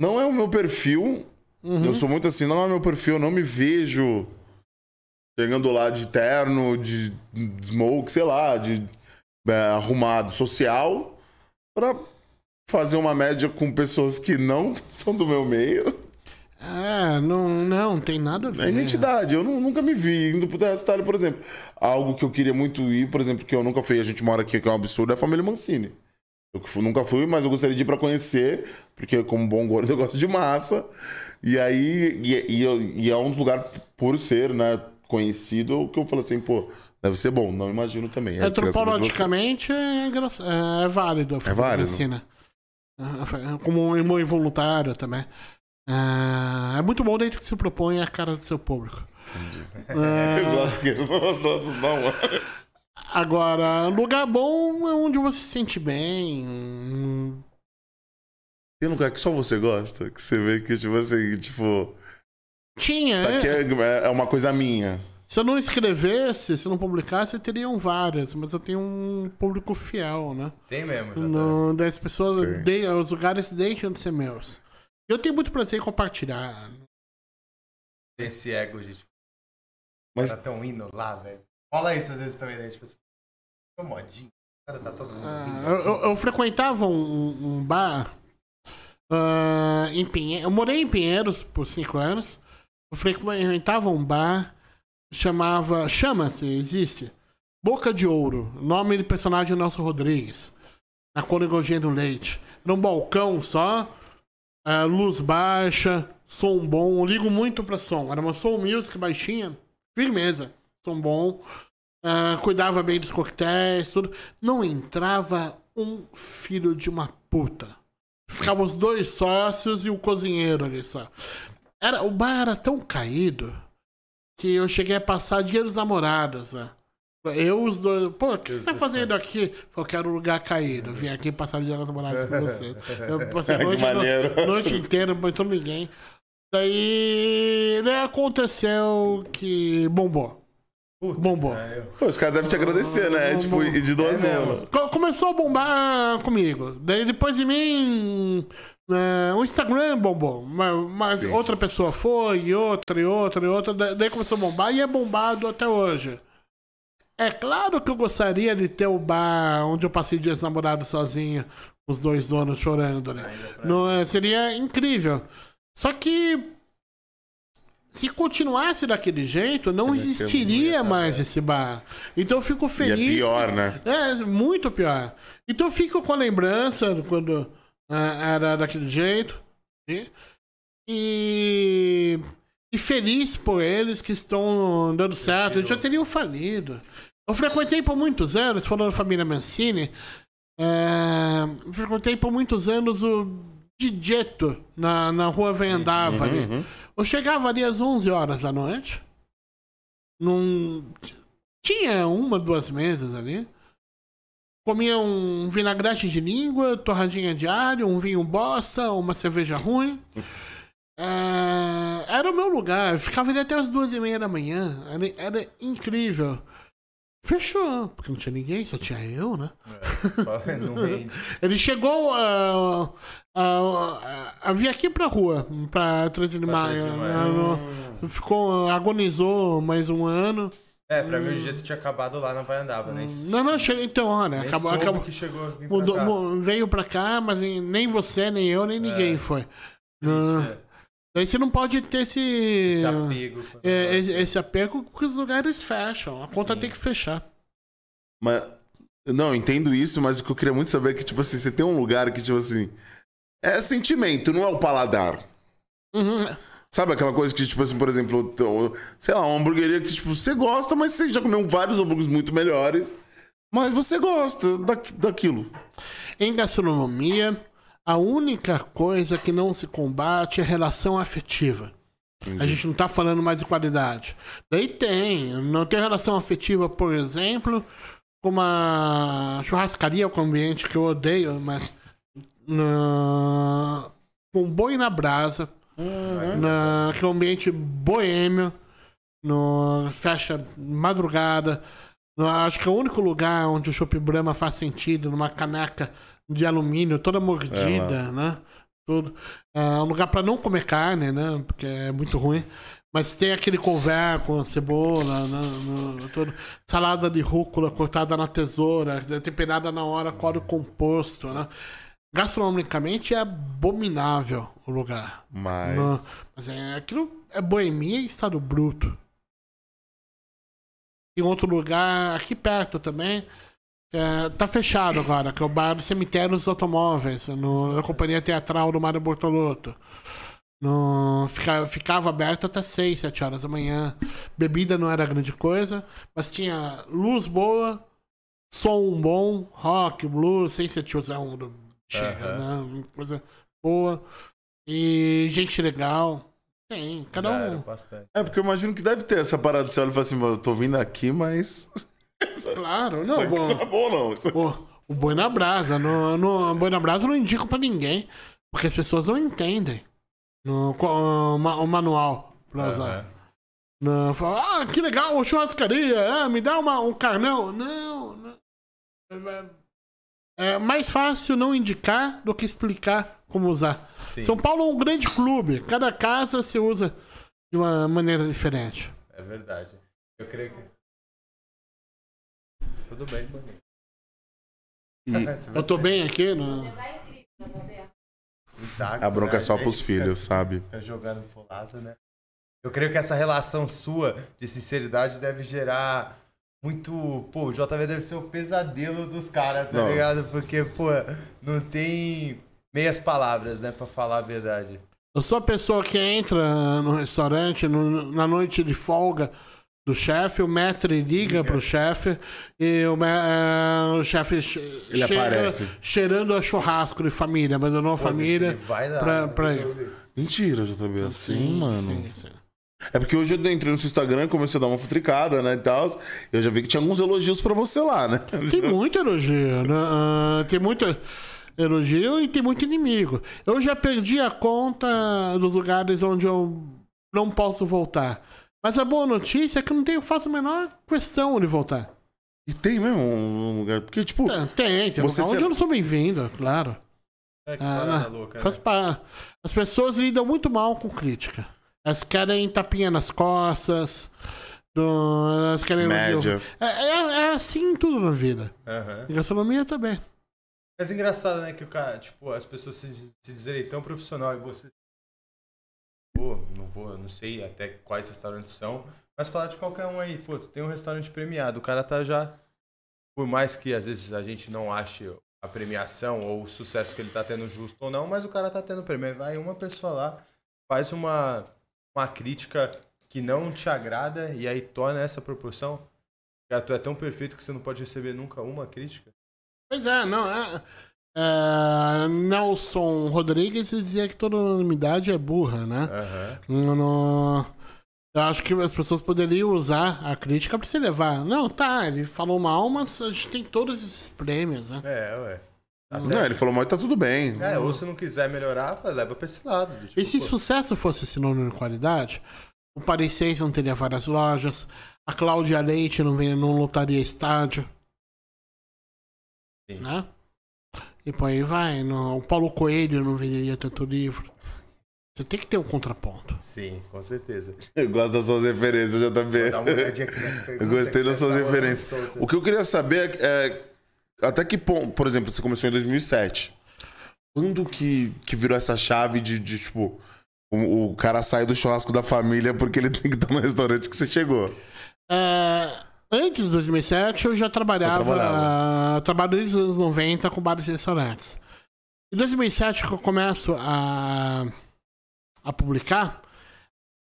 Não é o meu perfil. Uhum. Eu sou muito assim, não é o meu perfil. Eu não me vejo chegando lá de terno, de, de smoke, sei lá, de é, arrumado social, pra fazer uma média com pessoas que não são do meu meio. É, não, não tem nada a ver. É identidade. Eu nu- nunca me vi indo pro Itália, por exemplo. Algo que eu queria muito ir, por exemplo, que eu nunca fui, a gente mora aqui, que é um absurdo, é a família Mancini. Eu nunca fui, mas eu gostaria de ir pra conhecer, porque como bom gordo eu gosto de massa. E aí, e, e e é um dos lugares, por ser, né, conhecido, que eu falo assim, pô, deve ser bom. Não imagino também. É. Antropologicamente é, é, é válido. a válido? medicina. É, Como um involuntário também. É, é muito bom desde que se propõe a cara do seu público. É, Eu gosto que não, não, não. agora, lugar bom é onde você se sente bem. Tem lugar que só você gosta, que você vê que, tipo assim, tipo, Tinha, isso aqui é. é, é uma coisa minha. Se eu não escrevesse, se eu não publicasse, teriam várias, mas eu tenho um público fiel, né? Tem mesmo, já No, das pessoas, de- os lugares deixam de ser meus. Eu tenho muito prazer em compartilhar. Tem esse ego tipo, Mas cara tão indo lá, velho. Rola isso às vezes também, né? Tipo assim, "Tô modinho. Cara, tá todo mundo Ah, eu, aqui." eu- eu frequentava um, um bar ah, em Pinheiros. Eu morei em Pinheiros por cinco anos. Eu frequentava um bar, chamava. Chama-se, existe. Boca de Ouro. Nome do personagem Nelson Rodrigues. Na Coringogênia do Leite. Era um balcão só. Ah, luz baixa, som bom. Eu ligo muito pra som. Era uma som music baixinha. Firmeza. Som bom. Ah, cuidava bem dos coquetéis, tudo. Não entrava um filho de uma puta. Ficavam os dois sócios e o cozinheiro ali só. Era, o bar era tão caído que eu cheguei a passar dia dos namorados, né? Eu, os dois. Pô, o que você tá fazendo aqui? Eu quero um lugar caído. Eu vim aqui passar o dia dos namorados com vocês. Eu passei a Que noite, maneiro. noite inteira, não botou ninguém. Daí né, aconteceu que bombou. Puta, Bombou. Pô, os caras devem te agradecer, né? Não, tipo, de duas É. Co- Começou a bombar comigo. Daí depois de mim, é, o Instagram bombou. Mas, mas outra pessoa foi, e outra, e outra, e outra. da- Daí começou a bombar e é bombado até hoje. É claro que eu gostaria de ter o bar onde eu passei dias namorado sozinho, os dois donos chorando, né? Não, é, seria incrível. Só que se continuasse daquele jeito, não existiria mais esse bar. Então eu fico E é feliz. pior, né? É, muito pior. Então eu fico com a lembrança quando ah, era daquele jeito. né? E, e feliz por eles que estão dando certo. Eles já teriam falido. Eu frequentei por muitos anos, falando família Mancini, é, frequentei por muitos anos o Digeto na, na rua Vendava ali. Uhum. Eu chegava ali às 11 horas da noite. Num... Tinha uma, duas mesas ali. Comia um vinagrete de língua, torradinha de alho, um vinho bosta, uma cerveja ruim. É, Era o meu lugar. Eu ficava ali até as duas e meia da manhã. Era, era incrível. Fechou, porque não tinha ninguém, só tinha eu, né? É, não. Ele chegou a, a, a, a vir aqui pra rua, pra 13 de maio. 13 de maio. No- Ficou, agonizou mais um ano. É, pra mim o jeito tinha acabado lá na Vai Andava, né? Não, não, chega, então, olha, Nem acabou, acabou, que chegou pra mudou, veio pra cá, mas nem você, nem eu, nem ninguém É. foi. Triste, é. Daí você não pode ter esse, Esse apego. é, esse, esse apego porque os lugares fecham. A conta Sim. tem que fechar. Mas. Não, eu entendo isso, mas o que eu queria muito saber é que, tipo assim, você tem um lugar que, tipo assim. É sentimento, não é o paladar. Uhum. Sabe aquela coisa que, tipo assim, por exemplo, sei lá, uma hamburgueria que, tipo, você gosta, mas você já comeu vários hambúrgueres muito melhores. Mas você gosta da, daquilo. Em gastronomia, a única coisa que não se combate é relação afetiva. A gente não tá falando mais de qualidade. Daí tem. Não tem relação afetiva, por exemplo, com uma churrascaria com ambiente que eu odeio, mas. na- com boi na brasa, na, que é um ambiente boêmio, no, fecha madrugada. No- acho que é o único lugar onde o Chopp Brahma faz sentido, numa caneca de alumínio toda mordida, né? Tudo. É um lugar para não comer carne, né? Porque é muito ruim. Mas tem aquele couvert com cebola, né? no- tudo. salada de rúcula cortada na tesoura, temperada na hora com óleo composto, né? Gastronomicamente é abominável o lugar. Mas. Não, mas é, aquilo é boemia e estado bruto. Tem outro lugar aqui perto também. É, tá fechado agora, que é o bar do Cemitério dos Automóveis, no, na Companhia Teatral do Mário Bortolotto. No, fica- ficava aberto até 6, 7 horas da manhã. Bebida não era grande coisa, mas tinha luz boa, som bom, rock, blues, sem ser tiozão do chega, né? Uma Coisa boa. E gente legal. Tem, cada um. É, porque eu imagino que deve ter essa parada de você olha e fala assim, "Mano, eu tô vindo aqui, mas. Claro, Isso não, aqui bom. não é bom, não. Isso- Pô, o boi na brasa. No, no, o boi na brasa eu não indico pra ninguém. Porque as pessoas não entendem no, co- o ma- o manual pra usar. Aham. Não, fala, ah, que legal, churrascaria, ah, me dá uma, um carnão. Não, não. É mais fácil não indicar do que explicar como usar. Sim, São Paulo é um grande clube. Cada casa se usa de uma maneira diferente. é verdade. Eu creio que. Tudo bem comigo. E Eu tô bem aqui, no... Intacto, a bronca é né? só gente pros fica- filhos, sabe? Fica jogando pro lado, né? Eu creio que essa relação sua de sinceridade deve gerar muito. Pô, o JV deve ser o pesadelo dos caras, tá Não. ligado? Porque, pô, não tem meias palavras, né, pra falar a verdade. Eu sou a pessoa que entra no restaurante no- na noite de folga do chefe, o maître liga pro chefe e o, eh, o chefe che- Ele aparece. cheirando a churrasco de família, abandonou a família. Ele vai lá, pra- né, pra- resolver. Mentira, JB, assim, mano. Sim, sim. É porque hoje eu entrei no seu Instagram, comecei a dar uma futricada, né, e tal. Eu já vi que tinha alguns elogios pra você lá, né? Tem muito elogio, né? Ah, tem muito elogio e tem muito inimigo. Eu já perdi a conta dos lugares onde eu não posso voltar. Mas a boa notícia é que eu não tenho, faço a menor questão de voltar. E tem mesmo um lugar. Porque, tipo, Tem, tem, tem Você lugar se- onde eu não sou bem-vindo, claro. É, que Ah, louca, faz né? pa- As pessoas lidam muito mal com crítica. Elas querem tapinha nas costas. do- Elas querem média. É, é- é assim tudo na vida. Aham. Em gastronomia também. Mas engraçado, né, que o cara, tipo, as pessoas se, se dizerem tão profissional e você vou, eu não sei até quais restaurantes são, mas falar de qualquer um aí, pô, tem um restaurante premiado, o cara tá já, por mais que às vezes a gente não ache a premiação ou o sucesso que ele tá tendo justo ou não, mas o cara tá tendo prêmio. Vai uma pessoa lá, faz uma, uma crítica que não te agrada e aí torna essa proporção. Cara, tu é tão perfeito que você não pode receber nunca uma crítica. Pois é, não, é. É, Nelson Rodrigues dizia que toda unanimidade é burra, né? Aham. No- no- eu acho que as pessoas poderiam usar a crítica pra se levar. Não, tá, ele falou mal, mas a gente tem todos esses prêmios, né? É, ué. Não, ele falou mal e tá tudo bem. É, ou se não quiser melhorar, leva pra esse lado. Tipo, E se pô, sucesso fosse sinônimo de qualidade, o Paris 6 não teria várias lojas, a Cláudia Leite não, vem, não lotaria estádio. Sim. Né? E por aí vai. no- o Paulo Coelho não venderia tanto livro. Você tem que ter um contraponto. Sim, com certeza. Eu gosto das suas referências, JB. Dá uma olhadinha aqui nas perguntas. Eu gostei das suas Tá referências. O que eu queria saber é até que ponto, por exemplo, você começou em 2007. Quando que, que virou essa chave de, de, tipo, o, o cara sai do churrasco da família porque ele tem que estar no restaurante que você chegou? É, antes de 2007, eu já trabalhava. Eu trabalhava. ah, trabalho desde os anos 90 com bares e restaurantes. Em 2007, que eu começo a, a publicar,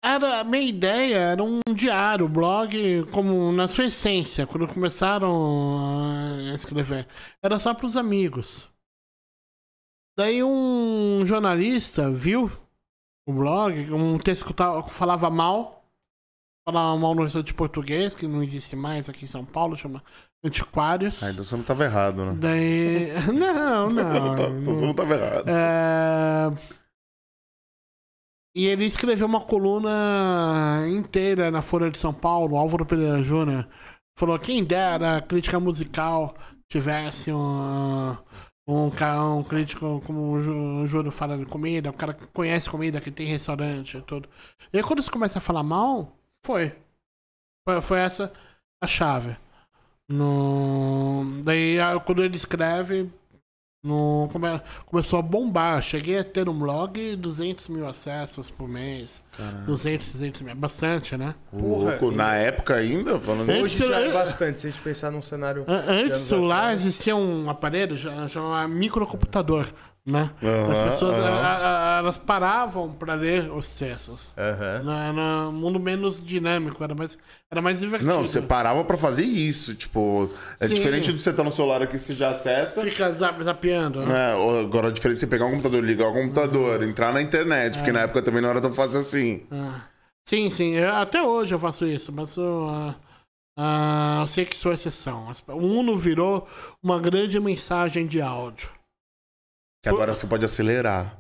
era, a minha ideia era um diário, um blog, como na sua essência, quando começaram a escrever. Era só para os amigos. Daí um jornalista viu o blog, um texto que eu falava mal falar mal no restaurante português, que não existe mais aqui em São Paulo, chama Antiquários. Ah, então você não tava errado, né? Daí. Não, não. então você não tava errado. É, E ele escreveu uma coluna inteira na Folha de São Paulo, Álvaro Pereira Júnior. Falou: quem dera a crítica musical tivesse um, um, um crítico como o Júlio fala de comida, um cara que conhece comida, que tem restaurante e tudo. E aí quando você começa a falar mal, foi. Foi, foi essa a chave. No... Daí quando ele escreve, no... come- começou a bombar. Cheguei a ter um blog 200 mil acessos por mês. 200, 300 mil. Bastante, né? Porra, louco, na época ainda, falando Antes-. Hoje já é bastante, se a gente pensar num cenário. An- Antes do anos celular atrás. existia um aparelho já- chamado microcomputador, né? Aham, As pessoas a- a- elas paravam para ler os textos. Aham. Na, na mundo menos dinâmico, era mais, era mais divertido. Não, você parava pra fazer isso. Tipo, é Sim. diferente do você estar no celular aqui, você já acessa. Fica zap, zapeando. né? Ou Agora é diferente você pegar um computador, ligar o computador, entrar na internet, É. porque na época também não era tão fácil assim. Ah. Sim, sim. eu- até hoje eu faço isso, mas eu, ah, ah, eu sei que sou exceção. O Uno virou uma grande mensagem de áudio. Que agora você pode acelerar.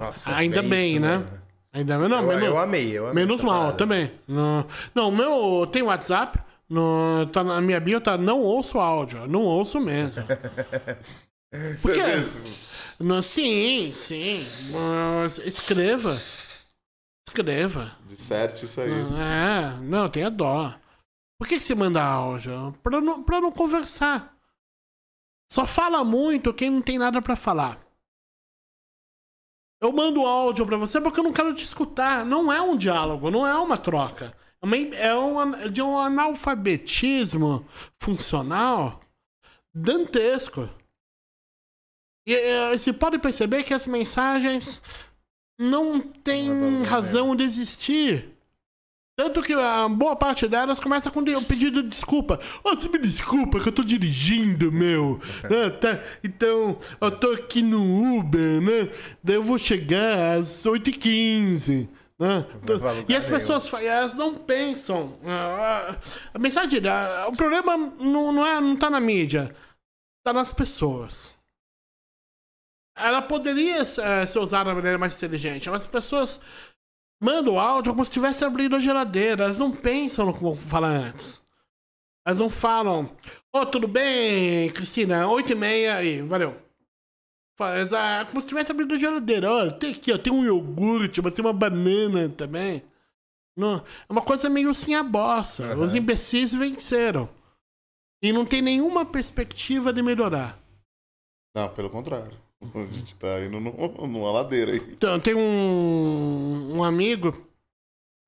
Nossa, Ainda é bem, isso, né? Ainda não, eu, menos, eu amei, eu amei. menos mal parada. também. No, não, o meu tem WhatsApp. No, tá na minha bio, tá não ouço áudio. Não ouço mesmo. Por quê? Você- No, sim, sim. Mas escreva. Escreva. De certo isso aí. É, não, tenha dó. Por que, que você manda áudio? Pra não, pra não conversar. Só fala muito quem não tem nada pra falar. Eu mando áudio pra você porque eu não quero te escutar. Não é um diálogo, não é uma troca. É, é um, de um analfabetismo funcional dantesco. E você pode perceber que as mensagens não têm razão de existir. Tanto que a boa parte delas começa com o pedido de desculpa. Ô, você me desculpa que eu tô dirigindo, meu. Ah, tá. Então, eu tô aqui no Uber, né? Daí eu vou chegar às 8h15. Né? E as pessoas elas não pensam. Ah, A mensagem, ah, o problema não, não, é, não tá na mídia, tá nas pessoas. Ela poderia eh, ser usada de maneira mais inteligente, mas as pessoas mandam áudio como se estivesse abrindo a geladeira. Elas não pensam no que vão falar antes. Elas não falam, ô, tudo bem, Cristina, 8 e meia aí, valeu. Faz, ah, como se estivesse abrindo a geladeira. Olha, tem aqui, ó, tem um iogurte, mas tem uma banana também. Não, é uma coisa meio sem a bossa. Aham. Os imbecis venceram. E não tem nenhuma perspectiva de melhorar. Não, pelo contrário. A gente tá indo no- numa ladeira aí. Então, tem um, um amigo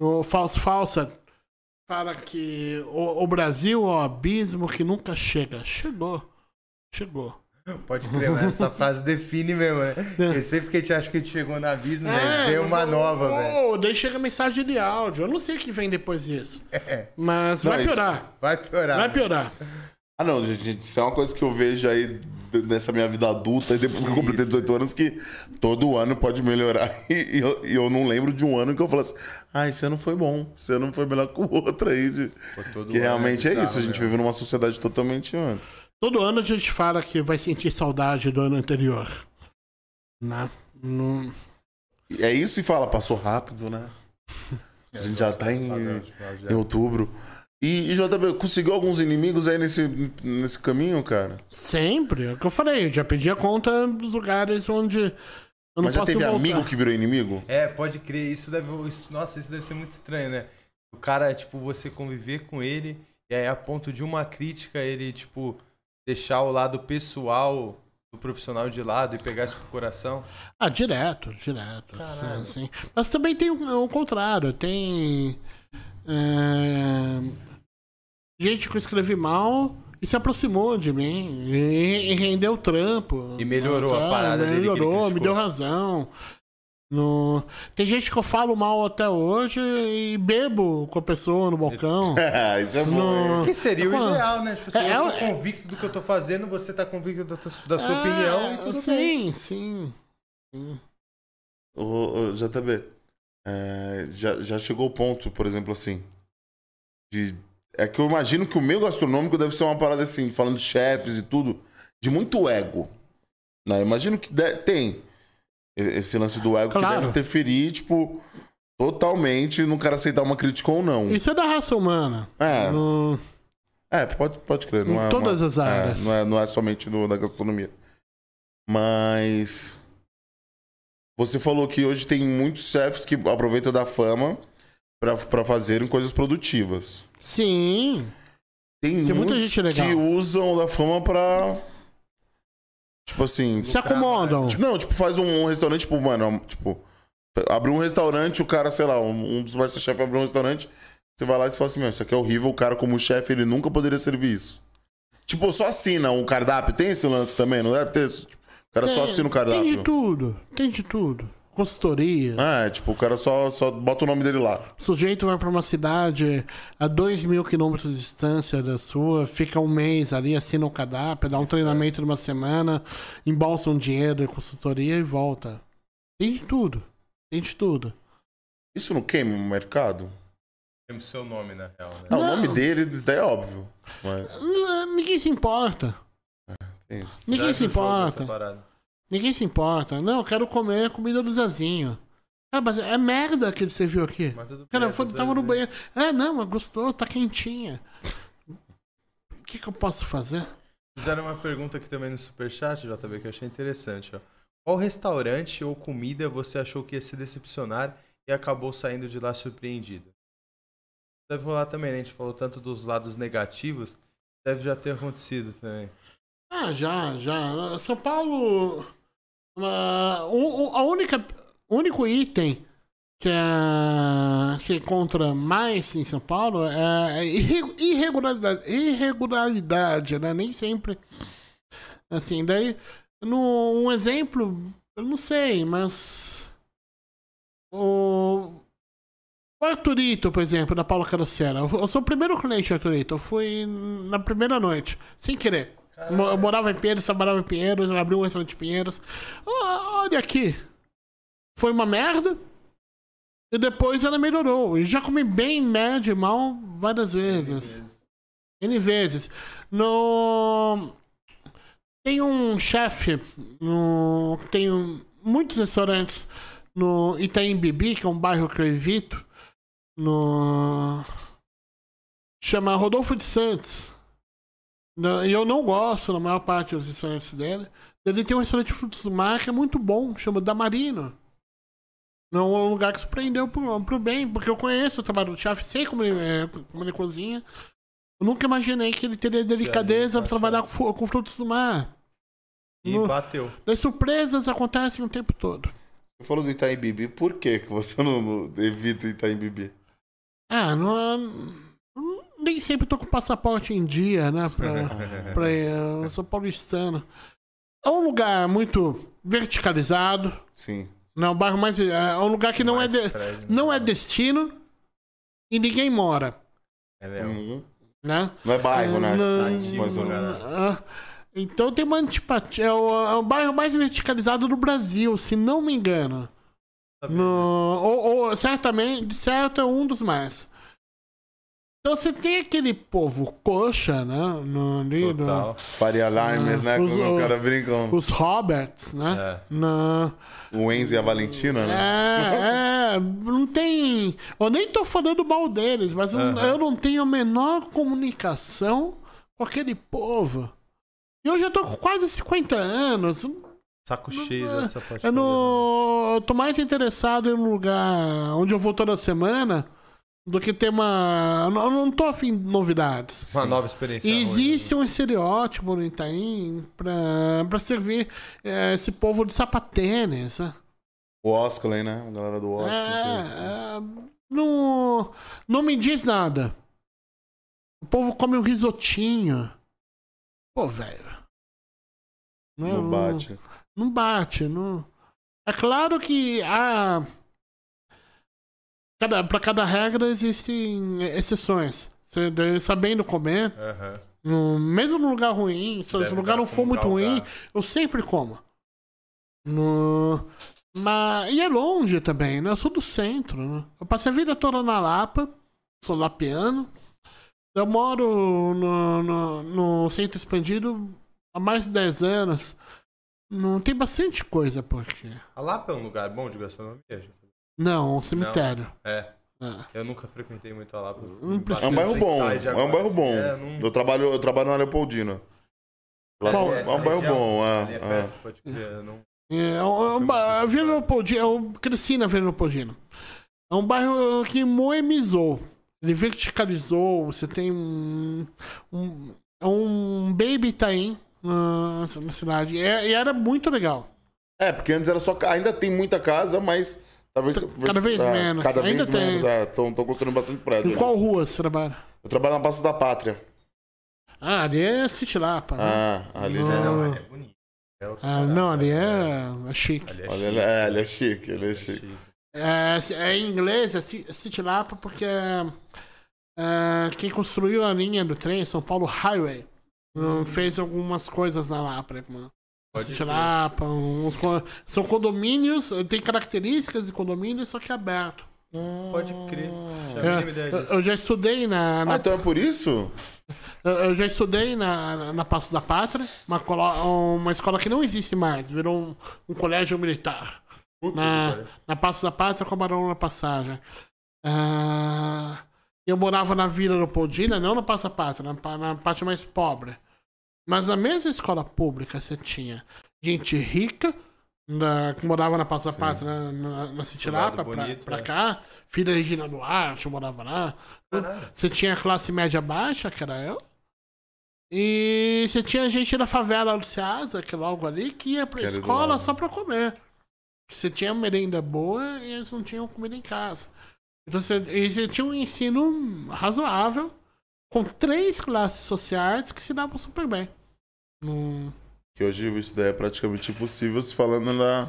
O Falso Falsa fala que o, o Brasil é o abismo que nunca chega. Chegou. Chegou. Pode crer, mas essa frase define mesmo, né? Porque sempre que a gente acha que a gente chegou no abismo, né? Vem uma mas, nova, oh, velho. Daí chega mensagem de áudio. Eu não sei o que vem depois disso. Mas Não, vai piorar. Vai piorar. Vai piorar. Ah, não, gente, isso é uma coisa que eu vejo aí nessa minha vida adulta, e depois que eu completei 18 anos, que todo ano pode melhorar. E, eu, e eu não lembro de um ano que eu falasse, ah, esse ano foi bom, esse ano foi melhor que o outro aí. De... Que ano realmente é, bizarro isso, a gente mesmo. vive numa sociedade totalmente, mano. Todo ano a gente fala que vai sentir saudade do ano anterior. Né? Não- E É isso e fala, passou rápido, né? A gente já tá em, em outubro. E, e JB, conseguiu alguns inimigos aí nesse, nesse caminho, cara? Sempre. É o que eu falei. Eu já pedi a conta dos lugares onde eu não Mas já posso teve voltar. amigo que virou inimigo? É, pode crer. Isso deve. isso- nossa, isso deve ser muito estranho, né? O cara, tipo, você conviver com ele e aí a ponto de uma crítica ele, tipo, deixar o lado pessoal do profissional de lado e pegar isso pro coração. Ah, direto, direto. Caralho. Sim, sim. Mas também tem o, o contrário. Tem. é, gente que eu escrevi mal e se aproximou de mim. E, e rendeu trampo. E melhorou a Tá, parada dele que ele Melhorou, me deu razão. No... Tem gente que eu falo mal até hoje e bebo com a pessoa no balcão. isso é bom. No-? Que seria o ideal, né? Tipo assim, É, eu tô é- convicto do que eu tô fazendo, você tá convicto da, da sua Ah, opinião e tudo bem. sim, sim, sim. Ô, ô, JB, é, já, já chegou o ponto, por exemplo, assim. De, é que eu imagino que o meio gastronômico deve ser uma parada assim, falando de chefes e tudo, de muito ego. Né? Imagino que de- tem esse lance do ego que Claro. deve interferir, tipo, totalmente no cara aceitar uma crítica ou não. Isso é da raça humana. É, No- é pode, pode crer. Não Em é todas uma- as áreas. é, não, é, não é somente do, da gastronomia. Mas. Você falou que hoje tem muitos chefs que aproveitam da fama pra fazerem coisas produtivas. Sim. Tem, muita muitos gente legal. que usam da fama pra. Tipo assim. Se acomodam. tipo, não, tipo, faz um, um restaurante, tipo, mano, tipo. Abriu um restaurante, o cara, sei lá, um, um dos mais chefes abriu um restaurante. Você vai lá e fala assim, meu, isso aqui é horrível, o cara, como chefe, ele nunca poderia servir isso. Tipo, só assina um cardápio. Tem esse lance também, não deve ter? Tipo, o cara só Tem- assina o Tem de cardápio. tudo. Tem de tudo. Consultoria. É, tipo, o cara só, só bota o nome dele lá. O sujeito vai pra uma cidade a dois mil quilômetros de distância da sua, fica um mês ali, assina um cardápio, dá um treinamento de uma semana, embolsa um dinheiro de consultoria e volta. Tem de tudo. Tem de tudo. Isso não queima o mercado? Tem o seu nome, na real, né? Não, o Não. nome dele, isso daí é óbvio. Mas Ninguém se importa. tem isso. Ninguém Já se o importa. Ninguém se importa. Não, eu quero comer a comida do Zezinho. Ah, mas é merda que ele serviu aqui. Cara, foi, tudo tava no bem. banheiro. É, não, é gostoso, tá quentinha. O que, que eu posso fazer? Fizeram uma pergunta aqui também no Superchat, JB, que eu achei interessante. Ó. Qual restaurante ou comida você achou que ia se decepcionar e acabou saindo de lá surpreendido? Deve rolar também, né? A gente falou tanto dos lados negativos, deve já ter acontecido também. Ah, já, já. São Paulo. Uma- o, a única, único item que é, se encontra mais em São Paulo é irre- irregularidade, irregularidade, né? Nem sempre. Assim, daí, no, um exemplo, eu não sei, mas. O. O Arthurito, por exemplo, da Paula Carosella. Eu sou o primeiro cliente do Arthurito. Eu fui na primeira noite, sem querer. Eu morava em Pinheiros, trabalhava em Pinheiros, eu abri um restaurante em Pinheiros. Olha aqui. Foi uma merda. E depois ela melhorou. E já comi bem, médio e mal várias vezes. N vezes. No... Tem um chefe no... Tem muitos restaurantes no Itaim Bibi, que é um bairro que eu evito. No... Chama Rodolfo de Santos. E eu não gosto, na maior parte dos restaurantes dele. Ele tem um restaurante de frutos do mar que é muito bom, chama Damarino. Não é um lugar que surpreendeu pro, pro bem, porque eu conheço o trabalho do chefe, sei como ele, é, como ele cozinha. Eu nunca imaginei que ele teria delicadeza pra encaixar. trabalhar com, com frutos do mar. E No- bateu. As surpresas acontecem o tempo todo. Você falou do Itaim Bibi, por que que você não, não evita o Itaim Bibi? Ah, não, nem sempre tô com o passaporte em dia, né? Pra, pra, eu sou paulistano. É um lugar muito verticalizado. Sim. Não, o bairro mais. É um lugar que não, é, de- prédio, não é destino e ninguém mora. É mesmo. Uhum. Né? Não é bairro, né? Não- ou né? Ah, Então tem uma antipatia. É o, é o bairro mais verticalizado do Brasil, se não me engano. Sabia No, ou, ou certamente, certo, é um dos mais. Então você tem aquele povo coxa, né? No, ali, disso. no- Total. Faria Limes, né? Os- Quando os caras brincam. os Roberts, né? É. No- O Enzo e a Valentina, né? É, é, não tem. Eu nem tô falando mal deles, mas eu, não tenho a menor comunicação com aquele povo. E eu já tô com quase 50 anos. Saco cheio dessa parte. Eu, toda, né? não, eu tô mais interessado em um lugar onde eu vou toda semana do que ter uma. Eu não- não tô afim de novidades. Uma nova experiência. E ruim, existe né? um estereótipo no Itaim pra, pra servir eh, esse povo de sapatênis. né? O Oscar, né? A galera do Oscar. É, é, não, não me diz nada. O povo come um risotinho. Pô, velho. Não bate. Não bate. Não... É claro que há. Cada, pra cada regra existem exceções. Você deve- sabendo comer, Aham. no- mesmo num lugar ruim, se o lugar não for muito ruim, eu sempre como. No... Mas... E é longe também, né? Eu sou do centro, né? Eu passei a vida toda na Lapa, sou lapiano. Eu moro no, no, no centro expandido há mais de 10 anos. Não tem bastante coisa por aqui. A Lapa é um lugar bom de gastronomia? gente? Não, um cemitério. É. É. Eu nunca frequentei muito a Lapa. Não precisa. É um bairro Bastante bom. É um bairro assim. bom. É, não- Eu trabalho, eu trabalho na Leopoldina. Lá- Qual? É Essa um bairro bom, é. é é. perto, pode crer, eu não- É, é é Foi ba- muito Vila. Leopoldina, eu cresci na Vila Leopoldina. É um bairro que moemizou. Ele verticalizou. Você tem um. um é um Baby Itaim na, na cidade. E, é- e era muito legal. É, porque antes era só. Ainda tem muita casa, mas. Tá vendo- Cada vez é, menos. Cada Ainda vez tem. menos. Estão construindo bastante prédio. Em ali. qual rua você trabalha? Eu trabalho na Praça da Pátria. Ah, ali é City Lapa. Né? Ah, ali. É, não, ali é bonito. É Ah, não, ali né? é, é chique. Ali é chique, ele, é, é chique, ele é é chique. É, é em inglês, é Ci- City Lapa, porque é, quem construiu a linha do trem, São Paulo Highway, hum, fez algumas coisas na Lapa. né, como Pode. Lapa, uns são condomínios, tem características de condomínios, só que é aberto. Pode crer. A É, eu, já estudei na, na- Ah, então é por isso? eu- eu já estudei na, na, Passo da Pátria, uma, uma escola que não existe mais, virou um, um colégio militar. Puta na- na Passo da Pátria com a Barão na Passagem. Ah, eu morava na Vila Leopoldina, não na Passo da Pátria, na, na parte mais pobre. Mas na mesma escola pública você tinha gente rica, da- que morava na da Sim. Pátria, na, na, na Lapa, pra, é. cá. Filha Regina Duarte, morava lá. Caralho. Você tinha a classe média baixa, que era eu. E você tinha gente da favela do Ceasa, que é logo ali, que ia pra Que escola só pra comer. Que Você tinha merenda boa e eles não tinham comida em casa. Então você, e você tinha um ensino razoável, com três classes sociais que se davam super bem. Não- Que hoje isso daí é praticamente impossível se falando da,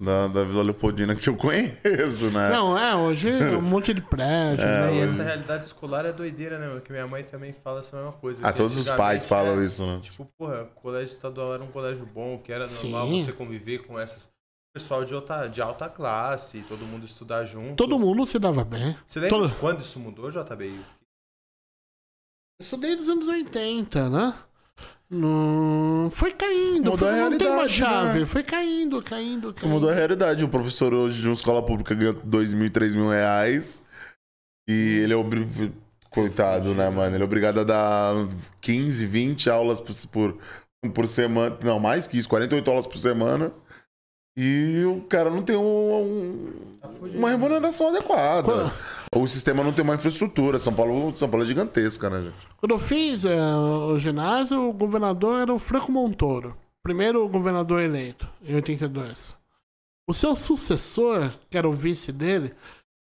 da, da Vila Leopoldina que eu conheço, né? Não, é, hoje é um monte de prédio. É, né? E hoje- essa realidade escolar é doideira, né, mano? Que minha mãe também fala essa mesma coisa. Ah, todos os pais falam né, isso, né? Tipo, porra, o colégio estadual era um colégio bom, que era Sim. normal você conviver com essas pessoal de alta, de alta classe, todo mundo estudar junto. Todo mundo se dava bem. Você lembra todo- de quando isso mudou, JB? Eu estudei nos anos 80, né? Não... Foi caindo, Mudou foi, a não tem uma realidade, chave. né? Foi caindo, caindo, caindo. Mudou a realidade. O professor hoje de uma escola pública ganha dois mil, três mil reais. E ele é obrigado. Coitado, né, mano? Ele é obrigado a dar 15, 20 aulas por, por, por semana. Não, mais que isso, 48 aulas por semana. E o cara não tem um- um- Tá uma remuneração adequada. Quando, O sistema não tem uma infraestrutura. São Paulo, São Paulo é gigantesca, né, gente? quando eu fiz eh, o ginásio, o governador era o Franco Montoro. Primeiro governador eleito, em 82. O seu sucessor, que era o vice dele,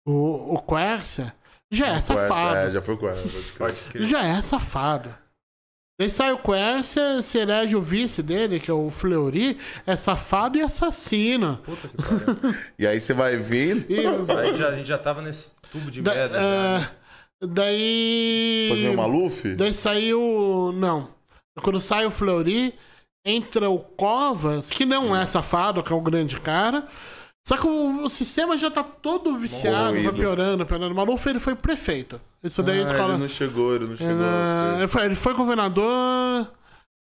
o, o Quércia, já é essa- safado. É, já foi. Pode crer. Já é safado. Daí sai o Quercia, se elege o vice dele, que é o Fleury, é safado e assassino. Puta que pariu. E aí você vai ver. E, Aí já, a gente já tava nesse tubo de da- merda. já, é, né? daí. Fazer o Maluf? Daí saiu. Não. Quando sai o Fleury, entra o Covas, que não é safado, que é um grande cara. Só que o, o sistema já tá todo viciado, vai Corroído. piorando, piorando. O Maluf ele foi prefeito. Isso daí a Ah, escola. ele não chegou, ele não chegou. Ele, a ser- ele foi, ele foi governador.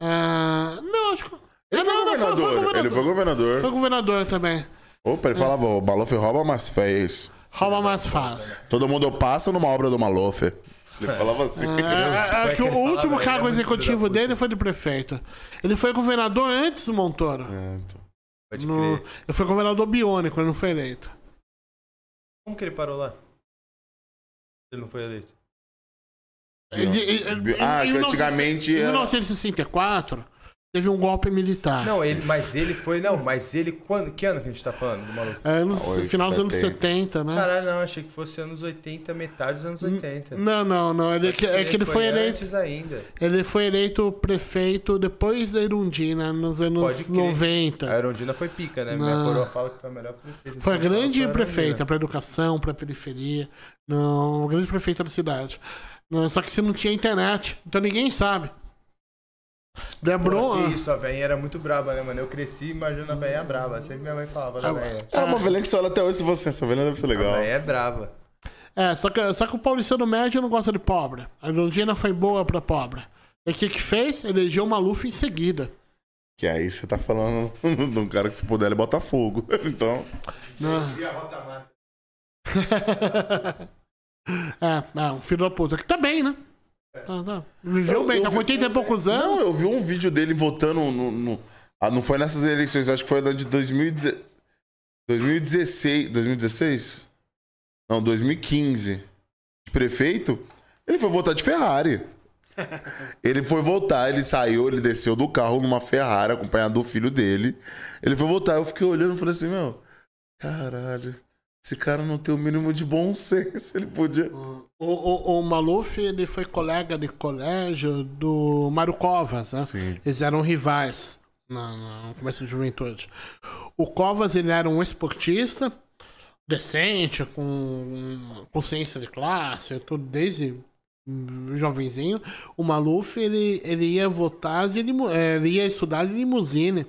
ah, não, acho que. Ele Ah, foi não, não, governador. Ele foi governador. Foi governador também. Opa, ele falava, o Maluf rouba, mas fez. Rouba mais fácil. Todo mundo passa numa obra do Maluf. Ele falava assim. É, é, é é que o último ele cargo é executivo dele foi de prefeito. Ele foi governador antes do Montoro. É, então. Pode No, crer. ele foi governador biônico, ele não foi eleito. Como que ele parou lá? Ele não foi eleito. Ele- ele- ele- Ah, que 1960 antigamente Em era- 1964, teve um golpe militar. Não, ele, mas ele foi. Não, mas ele. Quando, que ano que a gente tá falando do maluco? É, no Oito, final dos anos 70. 70, né? Caralho, não, achei que fosse anos 80, metade dos anos 80. Não, não, não. Ele, Pode é que ele foi eleito. antes ainda. Ele foi eleito prefeito depois da Irundina, nos anos Pode crer. 90. A Erundina foi pica, né? Minha Não. coroa fala que foi a melhor prefeita. Foi a grande prefeita para educação, para periferia. Não, a grande prefeita da cidade. Não, só que você não tinha internet, então ninguém sabe. Lembrou? Pô, que isso, a velhinha era muito braba, né, mano? Eu cresci imaginando a velhinha brava. Sempre minha mãe falava da Ah, velhinha. É uma velhinha que você olha até hoje se você. Essa velhinha deve ser A legal. velhinha é brava. É, só que, só que o paulistano médio não gosta de pobre. A Irundina foi boa pra pobre. E o que que fez? Elegeu o Maluf em seguida. Que aí você tá falando de um cara que se puder ele bota fogo. Então. Não. A é, é, um filho da puta. Que tá bem, né? Tá, tá. Viveu Eu- bem, eu tá com vi- 80 e poucos anos. Não, eu vi um vídeo dele votando no. no- ah, não foi nessas eleições, acho que foi da de 2010 2016. 2016? Não, 2015. De prefeito. Ele foi votar de Ferrari. Ele foi votar, ele saiu, ele desceu do carro numa Ferrari, acompanhado do filho dele. Ele foi votar, eu fiquei olhando e falei assim, meu, caralho, esse cara não tem o mínimo de bom senso, ele podia. O, o, o Maluf, ele foi colega de colégio do Mário Covas, né? Sim. Eles eram rivais na- no começo de juventude. O Covas, ele era um esportista decente, com consciência de classe, tudo desde jovenzinho. O Maluf, ele, ele ia votar de eh, ele ia estudar de limusine.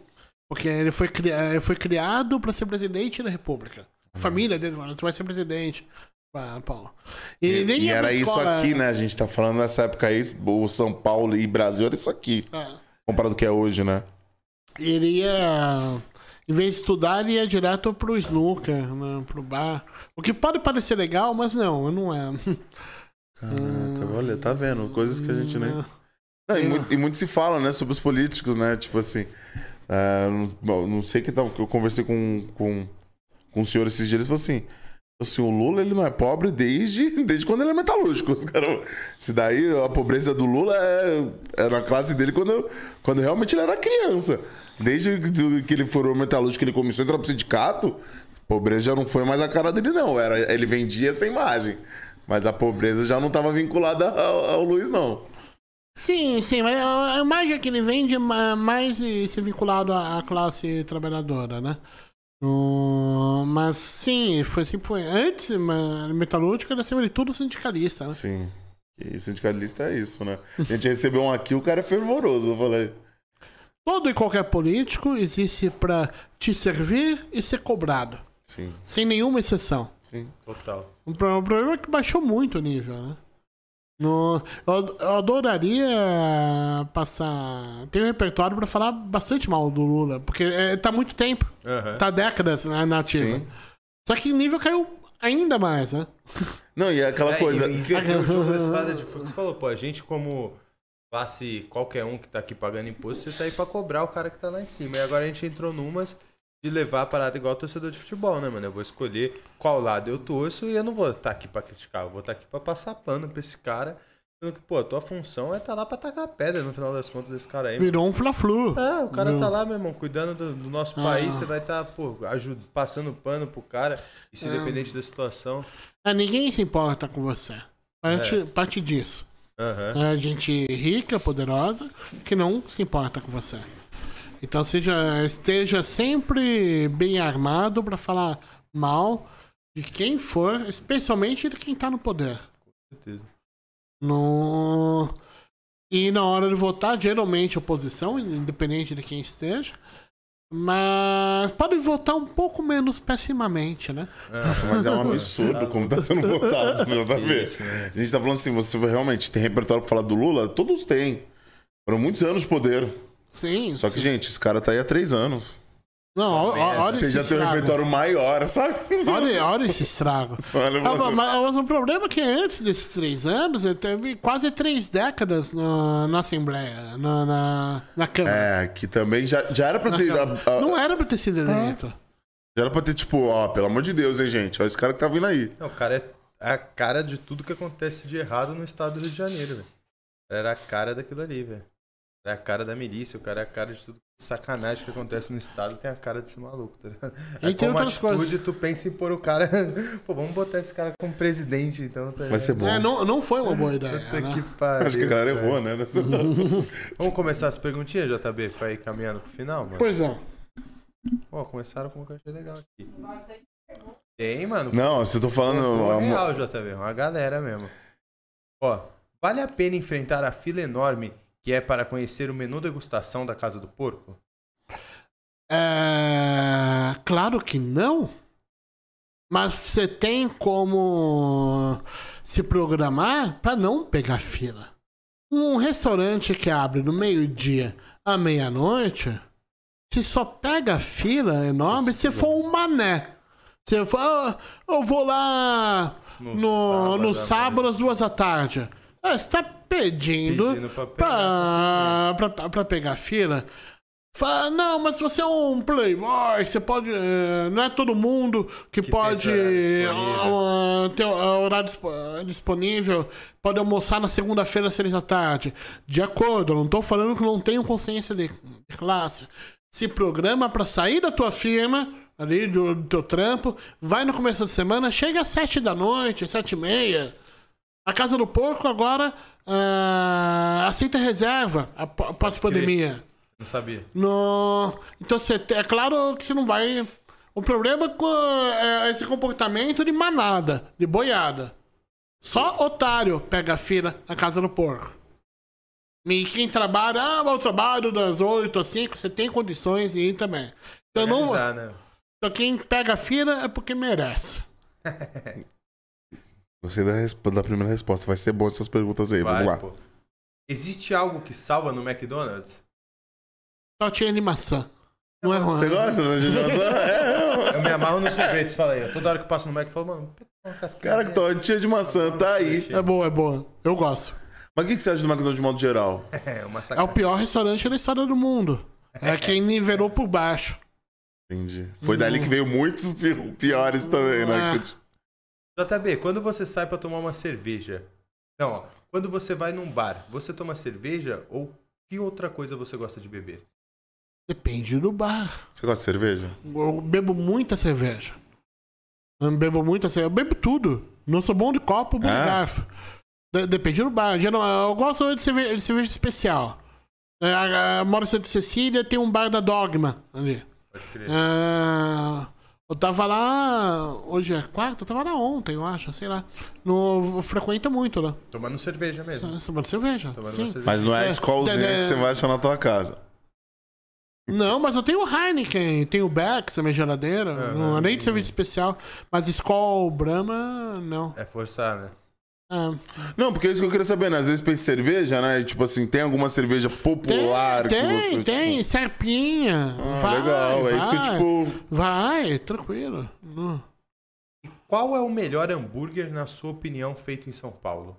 Porque ele foi, eh, ele foi criado para ser presidente da república. A família dele falou, você vai ser presidente. Ah, Paulo. E, e pra era isso aqui, né? A gente tá falando nessa época aí, o São Paulo e Brasil era isso aqui, É. comparado ao que é hoje, né? Ele ia. Em vez de estudar, ele ia direto pro snooker, né, pro bar. O que pode parecer legal, mas não, não é. Caraca, olha, tá vendo? Coisas que a gente nem. Hum. Não, e, muito, e muito se fala, né, sobre os políticos, né? Tipo assim. é, não, não sei que tal, que eu conversei com, com, com o senhor esses dias, ele falou assim. O Lula ele não é pobre desde, desde quando ele é metalúrgico. Se daí a pobreza do Lula é, é na classe dele quando, quando realmente ele era criança. Desde que ele formou metalúrgico, ele começou a entrar pro sindicato, pobreza já não foi mais a cara dele, não. Era, ele vendia essa imagem. Mas a pobreza já não estava vinculada ao, ao Luiz, não. Sim, sim, mas a imagem que ele vende é ma- mais e ser vinculado à classe trabalhadora, né? Mas sim, foi sempre foi. Antes, metalúrgico era acima de tudo sindicalista, né? Sim. E sindicalista é isso, né? A gente recebeu um aqui, o cara é fervoroso, eu falei. Todo e qualquer político existe pra te servir e ser cobrado. Sim, Sem nenhuma exceção. sim. Total. O problema é que baixou muito o nível, né? No, eu, eu adoraria passar. Tem um repertório pra falar bastante mal do Lula, porque é, tá há muito tempo, Aham. tá décadas né, na ativa. Sim. Só que o nível caiu ainda mais, né? Não, e é aquela É, coisa. E, e inverter o jogo da espada de fogo. Você falou, pô, a gente como classe, qualquer um que tá aqui pagando imposto, você tá aí pra cobrar o cara que tá lá em cima. E agora a gente entrou numas de levar a parada igual torcedor de futebol, né, mano? Eu vou escolher qual lado eu torço e eu não vou estar aqui pra criticar. Eu vou estar aqui pra passar pano pra esse cara. Sendo que, pô, a tua função é estar tá lá pra tacar pedra no final das contas desse cara aí. Virou um fla-flu. É, o cara tá lá, meu irmão, cuidando do, do nosso ah. país. Você vai estar, tá, pô, ajuda, passando pano pro cara. Isso é. independente da situação. É, ninguém se importa com você. Parte, é. parte disso. Uhum. É gente rica, poderosa, que não se importa com você. Então seja, esteja sempre bem armado para falar mal de quem for, especialmente de quem tá no poder. Com certeza. No... E na hora de votar, geralmente oposição, independente de quem esteja. Mas pode votar um pouco menos pessimamente, né? Nossa, mas é um absurdo como tá sendo votado, meu tá? A gente tá falando assim, você realmente tem repertório pra falar do Lula? Todos têm. Foram muitos anos de poder. Sim. Só que, gente, esse cara tá aí há três anos. Não, olha Você já tem um repertório maior, sabe? Olha, olha esse estrago. ah, mas, mas, o problema é que antes desses três anos, ele teve quase três décadas no, na Assembleia, na, na, na, Câmara. É, que também já, já era pra ter. A, a... Não era pra ter sido eleito. Já era pra ter, tipo, ó, pelo amor de Deus, hein, gente? Olha esse cara que tá vindo aí. Não, o cara é a cara de tudo que acontece de errado no estado do Rio de Janeiro, velho. Era a cara daquilo ali, velho. É a cara da milícia, o cara é a cara de tudo sacanagem que acontece no estado, tem a cara desse maluco, tá ligado? E é tem como outras atitude, coisas. tu pensa em pôr o cara. Pô, vamos botar esse cara como presidente, então. Tá Vai ser bom. É, não, não foi uma boa ideia. Puta né? que pariu, Acho que a galera errou, né? vamos começar as perguntinhas, JB, pra ir caminhando pro final, mano? Pois é. Ó, começaram com uma que eu achei legal aqui. Tem, mano. Não, se eu tô falando. É real, JB, uma galera mesmo. Ó, vale a pena enfrentar a fila enorme que é para conhecer o menu degustação da Casa do Porco? É... Claro que não. Mas você tem como se programar para não pegar fila. Um restaurante que abre no meio-dia à meia-noite, se só pega fila enorme se for um mané. Você fala, ah, eu vou lá no, no sábado, no sábado às duas da tarde. Ah, você tá pedindo, pedindo pra, pegar pra, pra, pra, pegar fila. Fala, não, mas você é um playboy, você pode. Eh, não é todo mundo que, que pode uh, ter horário disponível, pode almoçar na segunda-feira às seis da tarde. De acordo, eu não tô falando que não tenho consciência de, de classe. Se programa para sair da tua firma, ali do, do teu trampo, vai no começo da semana, chega às sete da noite, sete e meia. A Casa do Porco agora uh, aceita reserva após pandemia. Não sabia. No... Então, você, é claro que você não vai. O problema é esse comportamento de manada, de boiada. Só otário pega a fila na Casa do Porco. E quem trabalha, ah, eu trabalho das 8 às 5, você tem condições de ir também. Então, não, né? então quem pega a fila é porque merece. Gostei da, da primeira resposta. Vai ser bom essas perguntas aí. Vai, Vamos lá. Pô. Existe algo que salva no McDonald's? Só tinha de maçã. Não é ruim. Você gosta de maçã? é, eu me amarro nos sorvetes, fala aí. Toda hora que eu passo no Mac, eu falo, mano, uma casquinha. Cara, que tortinha de maçã, tá aí. É boa, é boa. Eu gosto. Mas o que, que você acha do McDonald's de modo geral? É, uma é o pior restaurante da história do mundo. É quem nivelou por baixo. Entendi. Foi dali que veio muitos piores também, né? É. JB, quando você sai para tomar uma cerveja. Não, ó, quando você vai num bar, você toma cerveja ou que outra coisa você gosta de beber? Depende do bar. Você gosta de cerveja? Eu bebo muita cerveja. Eu bebo muita cerveja. Eu bebo tudo. Não sou bom de copo, bom de é? garfo. Depende do bar. Eu gosto de cerveja, de cerveja especial. É, a Moro de Cecília tem um bar da Dogma ali. Pode crer. É... Eu tava lá. Hoje é quarta? Eu tava lá ontem, eu acho, sei lá. No, frequenta muito lá. Tomando cerveja mesmo. Tomando cerveja. Tomando sim. cerveja. Mas não é a escolzinha é, que você vai achar na tua casa. Não, mas eu tenho o Heineken, tenho o Beck's, a minha geladeira. É, não, nem de serviço especial. Mas Skol, Brahma, não. É forçar, né? Ah. Não, porque é isso que eu queria saber, né? Às vezes pensa cerveja, né? Tipo assim, tem alguma cerveja popular tem, que tem, você. Tem, tipo... serpinha. Ah, vai, legal. Vai, é isso que tipo. Vai, tranquilo. Qual é o melhor hambúrguer, na sua opinião, feito em São Paulo?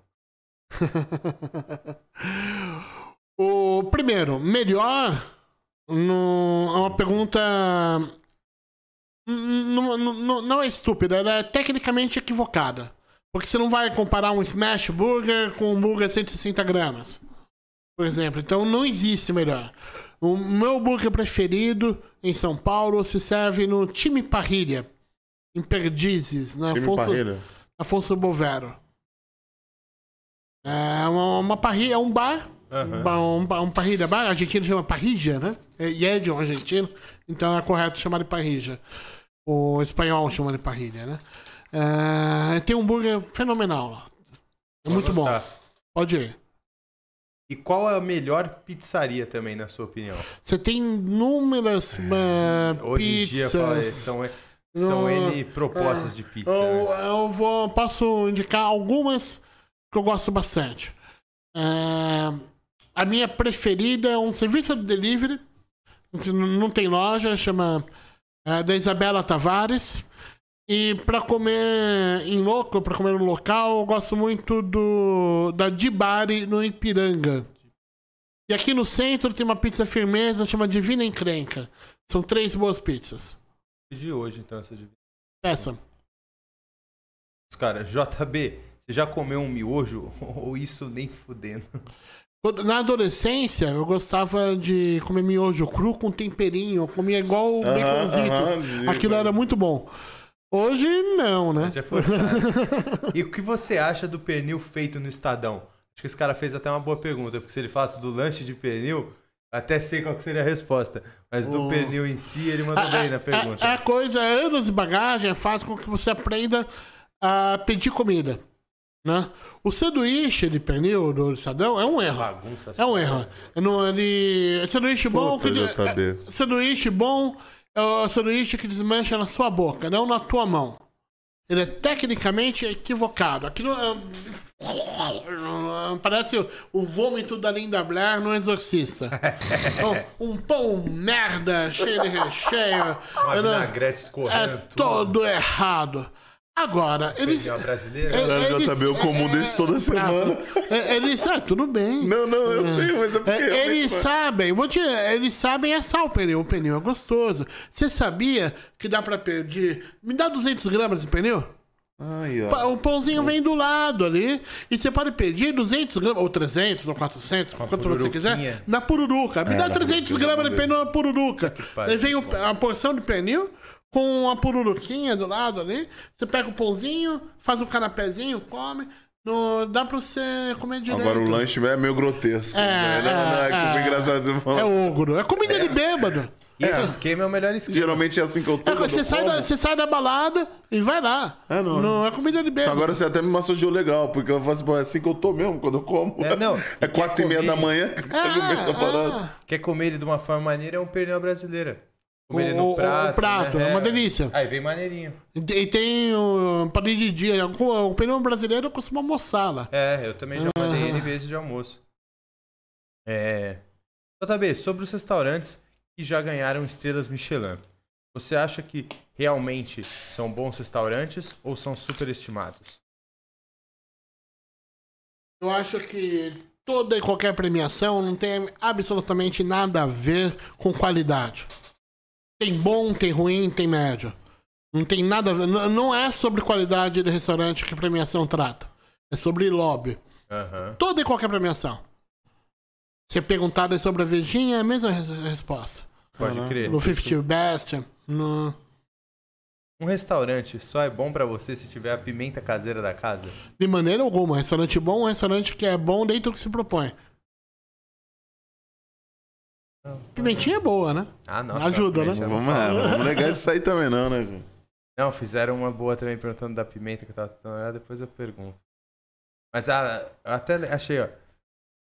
o primeiro, melhor. No, é uma pergunta. Não, não, não é estúpida, ela é tecnicamente equivocada. Porque você não vai comparar um smash burger com um burger 160 gramas. Por exemplo, então não existe melhor. O meu burger preferido em São Paulo se serve no Time Parrilha, em Perdizes, na Afonso. Afonso Bovero. É uma, uma parrilha, é um bar, um, ba- um, ba- um parrilha bar, argentino chama parrilla, né? É- E é de um argentino, então é correto chamar de parrilla. O espanhol chama de parrilha, né? É, tem um burger fenomenal lá. É muito bom. Pode ir. E qual é a melhor pizzaria também, na sua opinião? Você tem inúmeras eh, Hoje em dia pizzas. fala- são, são Não, N propostas de pizza. Eu, né? eu vou, posso indicar algumas que eu gosto bastante. É, a minha preferida é um serviço de delivery, que não tem loja, chama é, da Isabela Tavares. E pra comer em louco, pra comer no local, eu gosto muito do da Dibari no Ipiranga. E aqui no centro tem uma pizza firmeza, chama Divina Encrenca. São três boas pizzas. De hoje, então, essa. Peça. Os caras, JB, você já comeu um miojo? Ou isso nem fudendo? Na adolescência, eu gostava de comer miojo cru com temperinho. Eu comia igual baconzitos. Aquilo era muito bom. Hoje, não, né? Já foi E o que você acha do pernil feito no Estadão? Acho que esse cara fez até uma boa pergunta, porque se ele falasse do lanche de pernil, até sei qual que seria a resposta. Mas do O- pernil em si, ele mandou A- bem na pergunta. A, a coisa, anos de bagagem, faz com que você aprenda a pedir comida. Né? O sanduíche de pernil do Estadão é um erro. Bagunça É um erro. É no- Ele... Sanduíche bom. Puta, que- é- sanduíche bom é o sanduíche que desmancha na sua boca, não na tua mão. Ele é tecnicamente equivocado. Aquilo é... Parece o- vômito da Linda Blair no Exorcista. um, um pão merda, cheio de recheio. Uma vinagrete escorrendo. é todo errado. Agora, eles. Pernil brasileiro. Caralho, JB, eu como desse toda semana. É, Eles. Ah, tudo bem. Não, não, eu sei, mas é porque. É, eles vai- sabem, vou te, eles sabem assar o pneu, o pneu é gostoso. Você sabia que dá pra pedir? Me dá 200 gramas de pneu? Ai, O pãozinho vem do lado ali. E você pode pedir 200 gramas, ou 300, ou 400, quanto você quiser, na pururuca. Me É, dá na 300 pururuquinha, gramas de pneu na pururuca. Aí vem o- a porção de pneu com a pururuquinha do lado ali. Você pega o pãozinho, faz um canapézinho, come. No, dá pra você comer direito. Agora o lanche é meio grotesco. É, né? não, não, é, é, foi engraçado você É ogro. É comida de bêbado. E esse esquema é o melhor esquema. Geralmente é assim que eu tô. É, você, eu sai da, você sai da balada e vai lá. É, não. Não é comida de bêbado. Agora você até me massageou legal, porque eu faço pô, é assim que eu tô mesmo quando eu como. É, não. É quatro e meia da manhã que eu começo a parar. Quer comer ele de uma forma maneira, é um pernil brasileira. Comer no prato. o prato, né? é uma delícia. Aí vem maneirinho. E tem- padrinho de dia. O o pneu brasileiro costuma almoçar lá. É, eu também já mandei N vezes de almoço. É. JB, sobre os restaurantes que já ganharam estrelas Michelin. Você acha que realmente são bons restaurantes ou são superestimados? Eu acho que toda e qualquer premiação não tem absolutamente nada a ver com qualidade. Tem bom, tem ruim, tem médio. Não tem nada a ver. n- Não é sobre qualidade de restaurante que a premiação trata. É sobre lobby. Aham. Toda e qualquer premiação. Se é perguntado sobre a Vejinha, é a mesma res- resposta. Pode Caralho. crer. No 50 Best, no... Um restaurante só é bom pra você se tiver a pimenta caseira da casa? de maneira alguma. Restaurante bom é um restaurante que é bom dentro do que se propõe. Pimentinha é boa, né? Ah, nossa. Ajuda, a né? pimenta Vamos, é, não vamos negar isso aí também, não, né, gente? Não, fizeram uma boa também perguntando da pimenta que eu tava tentando olhar, depois eu pergunto. Mas ah, eu até achei, ó.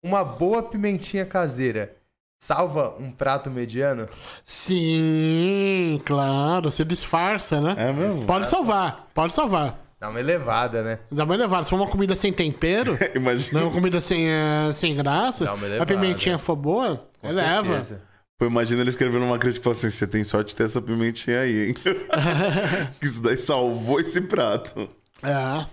Uma boa pimentinha caseira salva um prato mediano? Sim, claro. Você disfarça, né? É mesmo? Pode salvar, pode salvar. Dá uma elevada, né? Dá uma elevada. Se for uma comida sem tempero, Imagina. não uma comida sem, eh, sem graça, Dá uma a elevada. pimentinha for boa, Com eleva. certeza. Pô, imagina ele escrevendo uma crítica e falando assim: você tem sorte de ter essa pimentinha aí, hein? que isso daí salvou esse prato. É.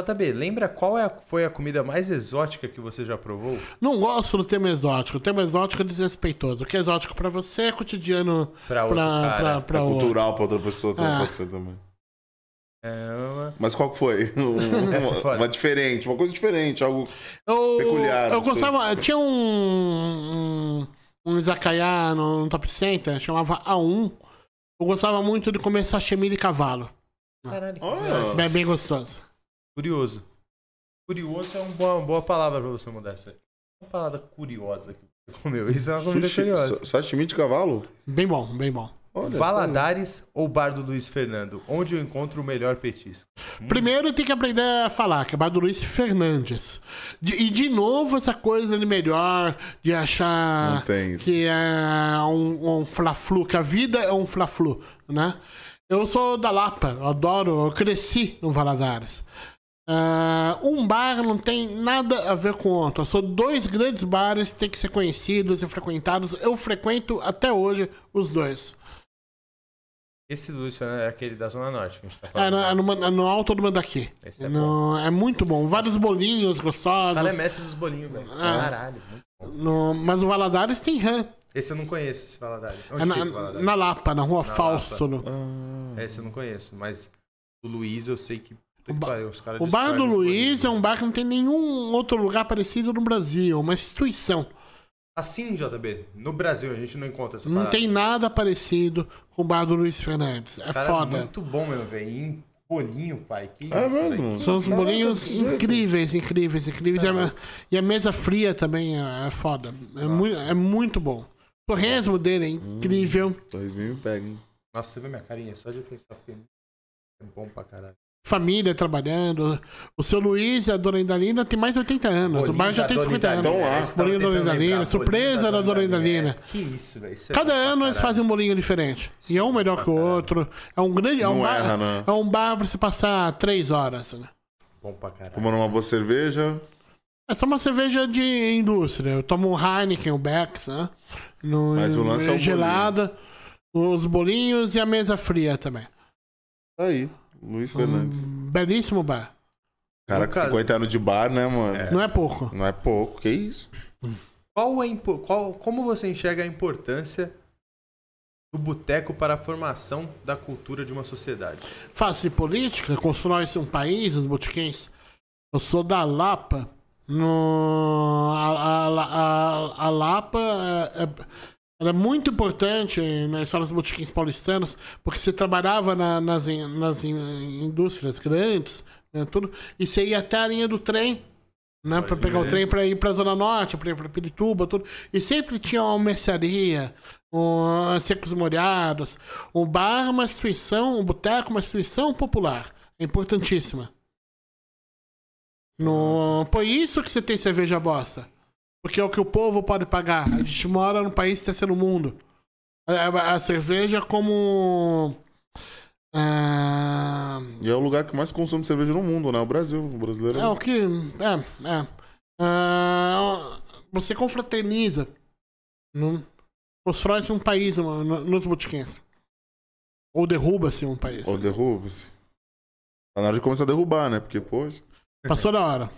JB, lembra qual é a- foi a comida mais exótica que você já provou? Não gosto do termo exótico. O termo exótico é desrespeitoso. O que é exótico pra você é cotidiano Pra outro pra, cara. pra, pra é outro. cultural pra outra pessoa, também Ah. pode ser também. É uma... Mas qual que foi? Um- é uma, uma diferente, uma coisa diferente, algo. Eu, Peculiar, eu gostava. Tinha um. Um, um izakaya no, no Top Center, chamava A1. Eu gostava muito de comer sashimi de cavalo. Caralho, que Ah. É bem gostoso. Curioso. Curioso é uma boa, uma boa palavra pra você mudar isso aí. Uma palavra curiosa que você comeu. Isso é uma comida Sushi, curiosa. sa- sashimi de cavalo? Bem bom, bem bom. Olha, Valadares ou Bar do Luiz Fernando? Onde eu encontro o melhor petisco? Primeiro tem que aprender a falar, que é Bar do Luiz Fernandes. De- e de novo essa coisa de melhor, de achar que é um, um fla-flu, que a vida é um fla-flu, né? Eu sou da Lapa, eu adoro, eu cresci no Valadares. Ah, um bar não tem nada a ver com o outro. São dois grandes bares que têm que ser conhecidos e frequentados. Eu frequento até hoje os dois. Esse do Luiz Fernando é aquele da Zona Norte que a gente tá É, falando. no, é no, é no Alto do Mandaqui. Esse é No- é muito bom. Vários bolinhos O gostosos. cara é mestre dos bolinhos, velho. Ah. Caralho. muito bom. No- mas o Valadares tem rã. Esse eu não conheço, esse Valadares. Onde É na, fica o Valadares? na Lapa, na rua Na Fausto. no- Ah, Esse eu não conheço, mas o Luiz eu sei que... O ba- pariu, os caras O bar do Luiz é bolinhos. um bar que não tem nenhum outro lugar parecido no Brasil. Uma instituição. Assim, JB, no Brasil a gente não encontra essa Não parada. tem nada parecido com o bar do Luiz Fernandes. Esse É cara foda. É muito bom mesmo, velho. Em bolinho, pai. Que É isso, mesmo? São os Caraca, bolinhos incríveis, incríveis, incríveis. E a, Sério? e a mesa fria também é, é foda. É, mui- é muito bom. O torresmo dele é incrível. Dois mil me pega, hein? Nossa, você vê minha carinha? Só de pensar, fiquei... É bom pra caralho. Família trabalhando. O seu Luiz e a dona Indalina tem mais de 80 anos. o bar já tem 50 anos. É Bolinho da Dona Indalina, surpresa bolinho da Dona Indalina. É, Que isso, velho. é Cada pra ano eles fazem um bolinho diferente. E é um melhor que o outro. É um grande. É um, Não bar, erra, né? é um bar pra você passar três horas. Né? Bom pra caralho. Tomando uma boa cerveja. É só uma cerveja de indústria. Eu tomo um Heineken, o Becks, né? No, Mas o lance é o gelada, os bolinhos e a mesa fria também. Tá aí. Luiz Fernandes. Um belíssimo bar. Cara, com Nunca- 50 anos de bar, né, mano? É. Não é pouco. Não é pouco, que isso? Qual é qual, como você enxerga a importância do boteco para a formação da cultura de uma sociedade? Fase política, constrói-se um país, os botiquins. Eu sou da Lapa. No, a, a, a, a Lapa é, é- ela é muito importante na história dos botiquins paulistanos, porque você trabalhava na- nas, nas in- indústrias grandes, né, tudo, e você ia até a linha do trem, né, para pegar o trem para ir para Zona Norte, para ir para Pirituba, tudo. E sempre tinha uma mercearia, um, secos molhados. O bar uma instituição, o boteco uma instituição popular. É importantíssima. No... Por isso que você tem cerveja bosta. Porque é o que o povo pode pagar. A gente mora num país terceiro mundo. A, a- a cerveja como. ah, E é o lugar que mais consome cerveja no mundo, né? O Brasil. O brasileiro. é o que. É, é. Ah, você confraterniza. Não- Constrói-se um país no- no- nos botiquins. Ou derruba-se um país. Ou derruba-se. Tá na hora de começar a derrubar, né? Porque, poxa. Passou da hora.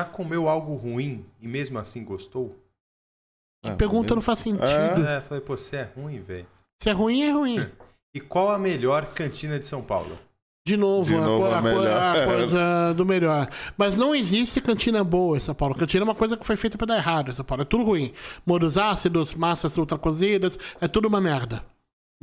Já comeu algo ruim e mesmo assim gostou? ah, Pergunta não faz sentido. É, falei, pô, você é ruim, velho. Se é ruim, é ruim. E qual a melhor cantina de São Paulo? De novo, De a, novo a a, melhor. coisa, a coisa do melhor. Mas não existe cantina boa em São Paulo. Cantina é uma coisa que foi feita pra dar errado em São Paulo. É tudo ruim. Moros ácidos, massas ultra cozidas, é tudo uma merda.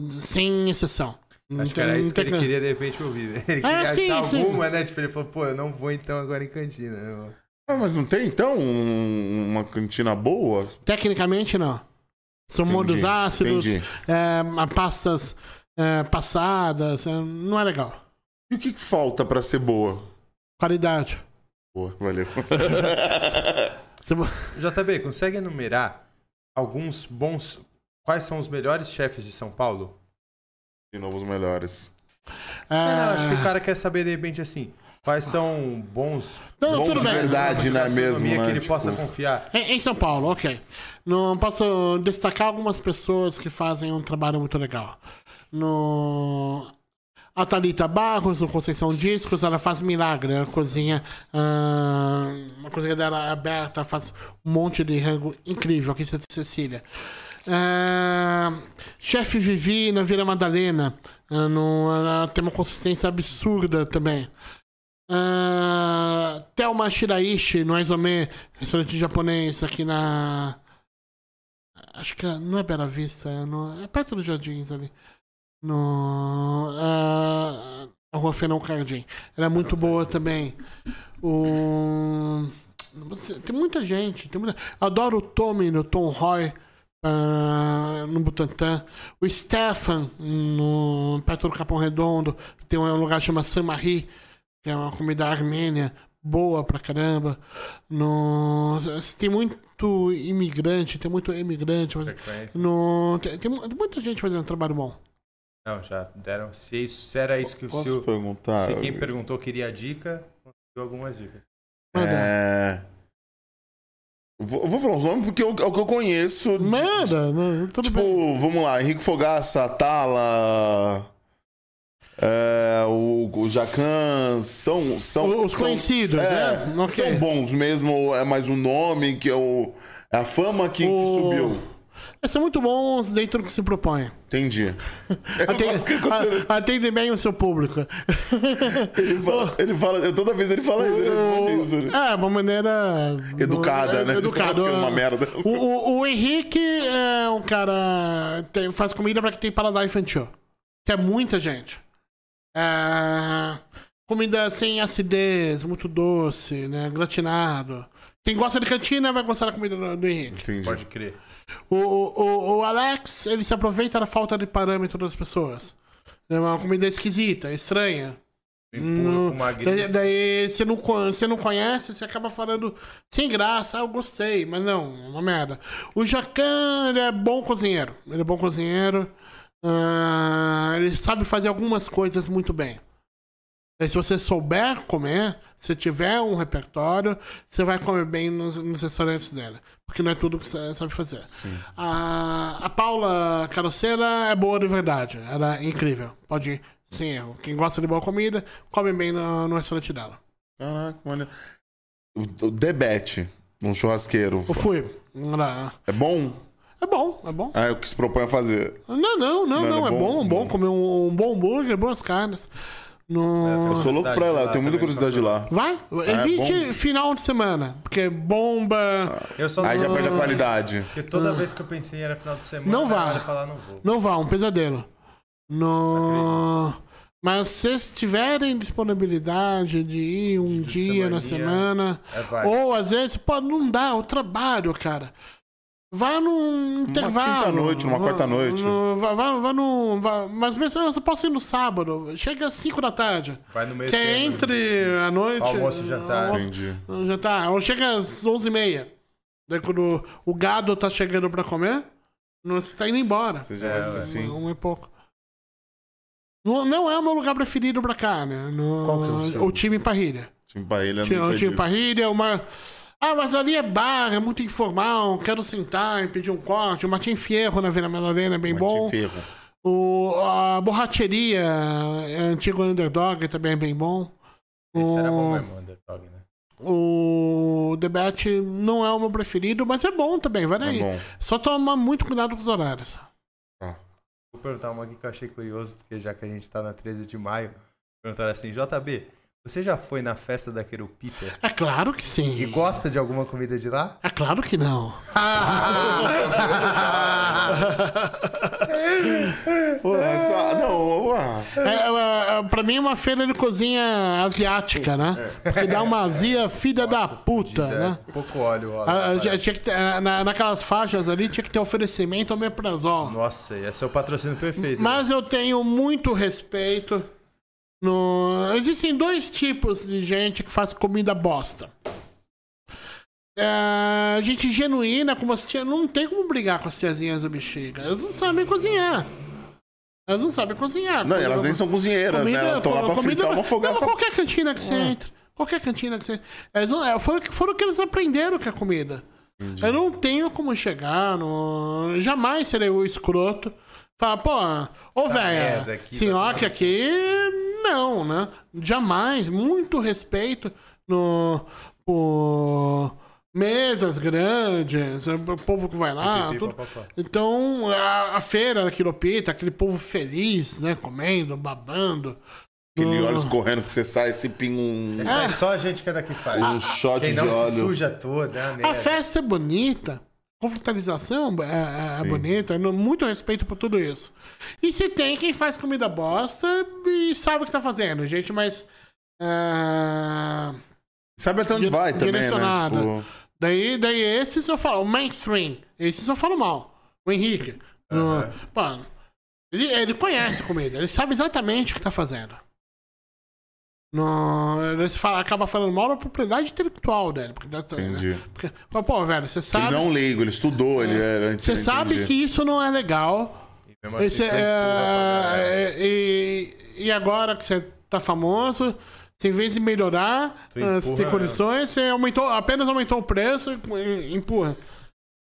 Sem exceção. Acho que era isso que ele queria de repente ouvir. Ele queria Ah, sim, achar sim. alguma, né? Tipo, ele falou, pô, eu não vou então agora em cantina. Eu- Ah, mas não tem, então, um- uma cantina boa? Tecnicamente, não. São Entendi, modos ácidos, Entendi. é, pastas é, passadas. é, não é legal. E o que, que falta pra ser boa? Qualidade. Boa, valeu. Você- JB, consegue enumerar alguns bons. Quais são os melhores chefes de São Paulo? De novo, os melhores. é, Não, não, acho que o cara quer saber de repente assim. Quais são bons. Não, não, Bom tudo de bem. verdade, né, mesmo, né? que ele Tipo- possa confiar. Em, em São Paulo, ok. Não posso destacar algumas pessoas que fazem um trabalho muito legal. No a Thalita Barros, no Conceição Discos, ela faz milagre. Ela cozinha. ah, uma cozinha dela é aberta, faz um monte de rango incrível aqui em Santa Cecília. Ah, Chefe Vivi na Vila Madalena. Não, ela tem uma consistência absurda também. Uh, Thelma Shiraishi, no Aizome, restaurante japonês aqui na. Acho que é, não é Bela Vista, é, no, é perto dos Jardins ali. No. Uh, a rua Fenão Cardim. É muito boa também. O. Tem muita gente. Tem muita... Adoro o Tommy no Tom Roy. Uh, no Butantã. O Stefan, no, perto do Capão Redondo, tem um lugar que chama Saint-Marie, que é uma comida armênia boa pra caramba. No, tem muito imigrante, tem muito imigrante. No, tem, tem, muita gente fazendo trabalho bom. Não, já deram. Se, isso, se era isso que o Posso perguntar? Se quem perguntou queria dica, conseguiu algumas dicas. É. Vou, vou falar os nomes porque é o, que eu conheço. Nada, não, tudo tipo, bem. vamos lá, Henrique Fogaça, Tala. É, o, o Jacan são, são. Os são, conhecidos, é, né? Okay. São bons mesmo, é mais um nome que é o. É a fama que, o... que subiu. Eles são muito bons dentro do que se propõe. Entendi. Atende, atende bem o seu público. Ele fala, ele fala, toda vez ele fala isso, ele responde isso. Né? É, uma maneira. Educada, né? Educada. É uma merda. O, o, o, Henrique é um cara. Tem, faz comida pra quem tem paladar infantil. Que é muita gente. É, comida sem acidez, muito doce, né? Gratinado. Quem gosta de cantina vai gostar da comida do, do Henrique. Entendi. Pode crer. O, o, o Alex, ele se aproveita da falta de parâmetro das pessoas. É uma comida esquisita, estranha. No, daí, daí você, não, você não conhece, você acaba falando sem graça, ah, eu gostei, mas não, é uma merda. O Jacan, ele é bom cozinheiro. Ele é bom cozinheiro. Uh, ele sabe fazer algumas coisas muito bem. Aí, se você souber comer, se tiver um repertório, você vai comer bem nos, nos restaurantes dela. Porque não é tudo que você sabe fazer. A, a Paula Caroceira é boa de verdade. Ela é incrível. Pode ir sem erro. Quem gosta de boa comida, come bem no, no restaurante dela. Caraca, mano. O, o Debete, um churrasqueiro. Eu fui. É bom? É bom, é bom. Ah, é o que se propõe a fazer. Não, não, não, não, não é, bom, é bom, bom comer um, um bom hambúrguer, boas carnes. No... Eu sou louco pra ir lá, tenho muita curiosidade de lá. Vai, evite é, final de semana, porque bomba. Eu só Aí já perde a qualidade. Porque toda ah. vez que eu pensei era final de semana, não vá. Falar, não, vou. não vá, um pesadelo. No... Mas se vocês tiverem disponibilidade de ir um de dia na semana, é, ou às vezes, pode não dá, o trabalho, cara. Vá num intervalo. Uma quinta-noite, numa quarta-noite. Vá, vá, vá no. Vá, mas mesmo eu posso ir no sábado. Chega às 5 da tarde. Vai no meio Que é entre a noite. Almoço e jantar. Almoço, Entendi. Jantar. Ou chega às 11h30. Daí quando o gado tá chegando pra comer, você tá indo embora. Você já ser assim. Um, um e pouco. Não, não é o meu lugar preferido pra cá, né? No, Qual que é o seu? O time Parrilha. Time Parrilha. O time Parrilha, uma. Ah, mas ali é bar, é muito informal, quero sentar e pedir um corte. O Martin Fierro na Vila Madalena é bem Martin bom. Fierro. O, a borracheria, é antigo underdog, também é bem bom. Esse o, era bom mesmo, underdog, né? O debate não é o meu preferido, mas é bom também, vai daí. É Só toma muito cuidado com os horários. Ah. Vou perguntar uma aqui que eu achei curioso, porque já que a gente tá na 13 de maio, perguntar assim, JB, você já foi na festa da Querupita? É claro que sim. E gosta de alguma comida de lá? É claro que não. não, é, é, é, pra mim é uma feira de cozinha asiática, né? Porque dá uma azia filha Nossa, da puta, fudida, né? Pouco óleo. óleo a, a, tinha que ter, na, naquelas faixas ali tinha que ter oferecimento ao meprazol. Nossa, ia ser o patrocínio perfeito. Mas né? eu tenho muito respeito no... Existem dois tipos de gente que faz comida bosta. É, gente genuína, como as tia, não tem como brigar com as tiazinhas do bexiga. Elas não sabem cozinhar. Elas não sabem cozinhar. Não, elas nem são cozinheiras, comida, né? Elas estão lá pra comida, fritar uma fogaça. Não, qualquer cantina que você ah. entra. Qualquer cantina que você elas não, é, foram, foram que eles aprenderam com a comida. Entendi. Eu não tenho como chegar no... Jamais serei o escroto. Falar, pô, ô velho, senhora que aqui não, né? Jamais. Muito respeito no, por mesas grandes, o povo que vai lá. Pipi, tudo. papapá. Então, a, a feira da Quiropita, aquele povo feliz, né? Comendo, babando. Aquele Ah. óleo escorrendo que você sai, esse pinga um, aí só a gente que é daqui faz. um shot Quem de não se óleo. suja toda, é A festa é bonita, confraternização é, é- é bonita, no- muito respeito por tudo isso. E se tem quem faz comida bosta e sabe o que tá fazendo, gente, mas. ah, Sabe até onde vai também, né? Tipo, daí, daí esses eu falo, o mainstream, esses eu falo mal. O Henrique. no- Aham. mano, ele, ele conhece a comida, ele sabe exatamente o que tá fazendo. No, ele fala, acaba falando mal da propriedade intelectual dele. Porque, entendi. porque, fala, pô, velho, você Ele sabe. não é um leigo, ele estudou, ele era. Você sabe que isso não é legal. E mesmo assim, Esse, é, é, e, e agora que você tá famoso, você, em vez de melhorar, ah, você empurra, tem condições, você aumentou, apenas aumentou o preço e e empurra.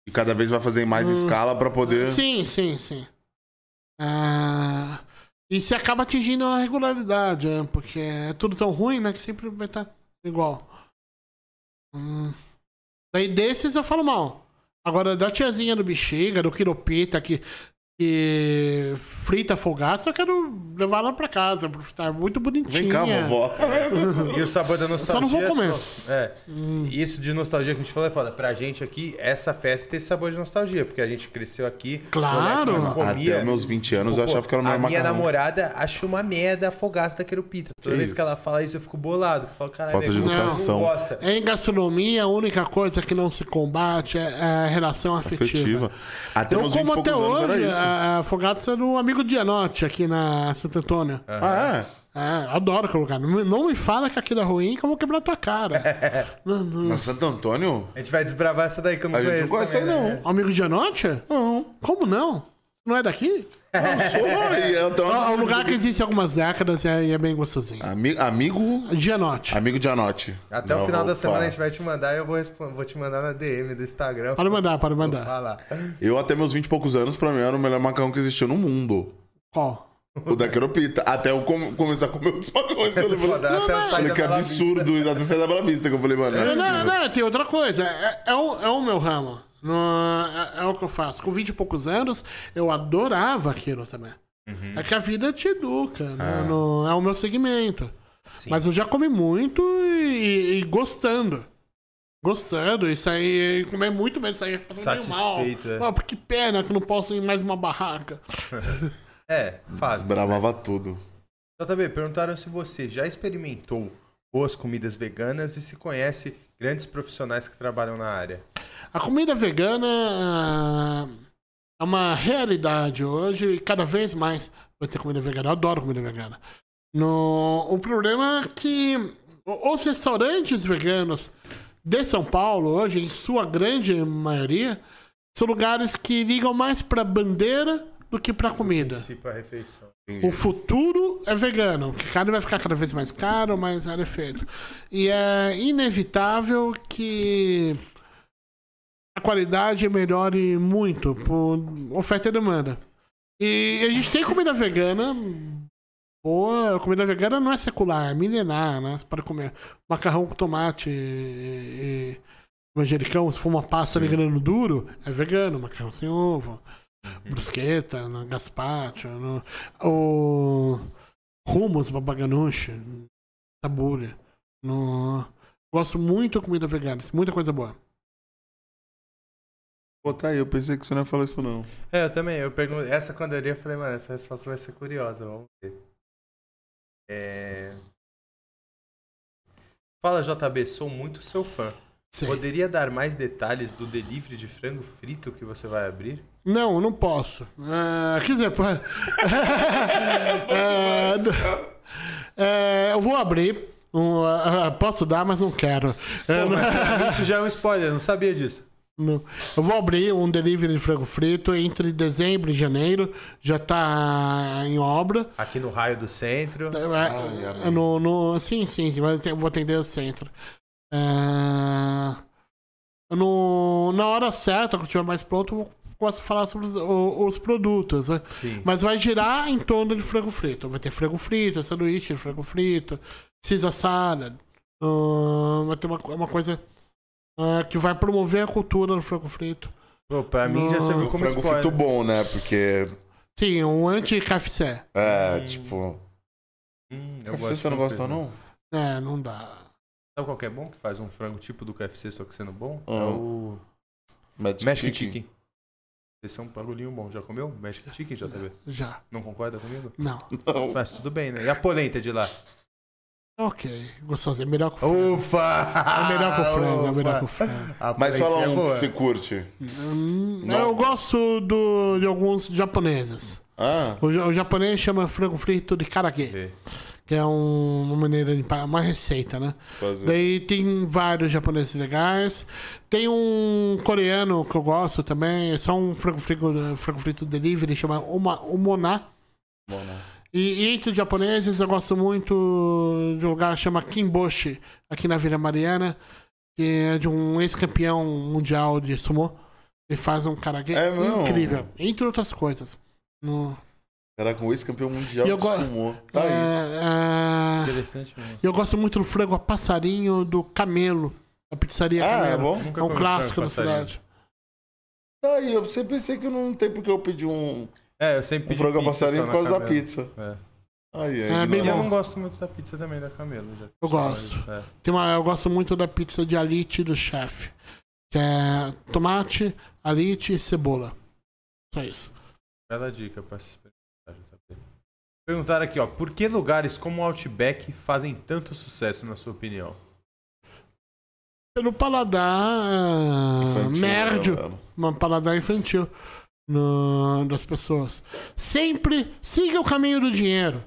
E cada vez vai fazer mais escala pra poder. Hum. Sim, sim, sim. Ah, e você acaba atingindo a regularidade, né? porque é tudo tão ruim, né? Que sempre vai estar igual. Hum. Daí desses eu falo mal. Agora, da tiazinha do bexiga, do quiropita, que, que frita folgado, eu quero levar ela pra casa, porque tá muito bonitinha. Vem cá, vovó. E o sabor da nostalgia. Só não vou comer. É. Isso de nostalgia que a gente falou é foda. Pra gente aqui, essa festa tem esse sabor de nostalgia, porque a gente cresceu aqui. Claro. moleque, comia. Até meus 20 anos Tipo, eu achava que era o A minha macarrão. namorada acha uma merda afogaça da querupita. Toda Que vez isso? que ela fala isso, eu fico bolado. Eu falo, caralho, Falta de velho, como educação. não gosta. Em gastronomia, a única coisa que não se combate é a relação afetiva. Afetiva. Até Eu meus 20 e como até poucos anos hoje era isso. A, a Fogatos é do amigo Dianotti aqui na Santo Antônio. Ah, é? É, adoro lugar. Não, me- fala que aquilo é ruim que eu vou quebrar tua cara. não, não. Na Santo Antônio? A gente vai desbravar essa daí que eu não A gente conheço. não conhece também, né? não. Amigo Dianotti? Não. Como não? Não é daqui? Não sou. eu tô- É um lugar que existe há algumas décadas e é, é bem gostosinho. Ami- amigo. Dianotti. Amigo de Anote. Até o Não, final da semana a gente vai te mandar e eu vou, vou te mandar na DM do Instagram. Pode mandar, pode mandar. falar. Eu, até meus 20 e poucos anos, pra mim, era o melhor macarrão que existia no mundo. Qual? O da Queropita. Até eu com- começar a comer outros macarrões. que eu falei, pode dar até Olha saída que absurdo. Até sair da Bela Vista que eu falei, mano. Não é Não, possível. não, tem outra coisa. É, é, o, é o meu ramo. Não, é, é o que eu faço. Com 20 e poucos anos, eu adorava aquilo também. É que a vida te educa, né? Não- é o meu segmento. Sim. Mas eu já comi muito e, e gostando. Gostando e sair, e comer muito bem, sair passando meio mal. Satisfeito, é. Ah, que pena que eu não posso ir em mais uma barraca. É, faz. Desbravava tudo. JB, perguntaram se você já experimentou boas comidas veganas e se conhece grandes profissionais que trabalham na área. A comida vegana ah, é uma realidade hoje e cada vez mais vai ter comida vegana. Eu adoro comida vegana. No, o problema é que os restaurantes veganos de São Paulo, hoje, em sua grande maioria, são lugares que ligam mais pra bandeira do que pra comida. O futuro é vegano, que cada vai ficar cada vez mais caro, mais rarefeito. E é inevitável que a qualidade melhore muito por oferta e demanda. E a gente tem comida vegana boa. Comida vegana não é secular, é milenar, né? Pode comer macarrão com tomate e, e manjericão. Se for uma pasta de grano duro, é vegano. Macarrão sem ovo. Brusqueta, no gazpacho, no, o hummus, babaganuche, tabule. No, gosto muito de comida vegana, muita coisa boa. Pô, tá aí. Eu pensei que você não ia falar isso, não. É, eu também. Eu pergunto, essa quando eu li, eu falei, mano, essa resposta vai ser curiosa, vamos ver. É... Fala, JB, sou muito seu fã. Sim. Poderia dar mais detalhes do delivery de frango frito que você vai abrir? Não, não posso. Ah, quer dizer, É, é, eu vou abrir. um, posso dar, mas não quero. Pô, mas isso já é um spoiler, eu não sabia disso. Não. Eu vou abrir um delivery de frango frito entre dezembro e janeiro. Já tá em obra. Aqui no raio do centro. É, no, no, sim, sim, sim, vou atender o centro. É, no, na hora certa, quando estiver mais pronto, eu posso falar sobre os, os produtos. Né? Mas vai girar em torno de frango frito. Vai ter frango frito, sanduíche de frango frito, Caesar salad. ah, vai ter uma, uma coisa ah, que vai promover a cultura do frango frito. Pô, pra mim já Não. serviu como frango spoiler. frito bom, né? Porque, Sim, um anti-KFC. é, Hum. tipo... Hum, eu KFC gosto você não gosta, não? É, não dá. Sabe qual que é bom? Que faz um frango tipo do KFC, só que sendo bom? É Ah. o Magic, Magic Chicken. Esse é um bagulhinho bom. Já comeu? Magic Chicken, JB? Já. Não concorda comigo? Não. Não. Mas tudo bem, né? E a polenta de lá? Ok, gostoso. É melhor que o frango. Ufa! É melhor que o frango, é melhor o frango. Mas fala é um boa. que você curte. Hum, Não. Eu gosto do, de alguns japoneses. Ah, O, o japonês chama frango frito de karage, Vê. Que é um- uma maneira de uma receita, né? fazer. Daí tem vários japoneses legais. Tem um coreano que eu gosto também, é só um frango frito, frango frito delivery, chama Oma, Omona. Bom, né? E, e entre os japoneses eu gosto muito de um lugar que chama Kimboshi, aqui na Vila Mariana, que é de um ex-campeão mundial de sumo. Ele faz um karage É incrível, entre outras coisas. No, Caraca, um ex-campeão mundial eu de sumô. Tá aí. é, é, Interessante mesmo. eu gosto muito do frango a passarinho do Camelo, da pizzaria Ah, é Camelo. bom? Nunca É um clássico da cidade. Tá aí, eu sempre pensei que não tem porque eu pedi um, É, eu sempre um frango a pizza passarinho por causa da pizza. É. Aí, É, aí. bem E eu bom. não gosto muito da pizza também da Camelo. Já Eu gosto. É. Tem uma, eu gosto muito da pizza de alite do chefe. Que é tomate, alite e cebola. Só isso. Bela dica JP. Perguntaram aqui, ó. Por que lugares como o Outback fazem tanto sucesso, na sua opinião? Pelo paladar Infantil, médio. né? Um paladar infantil no- das pessoas. Sempre siga o caminho do dinheiro.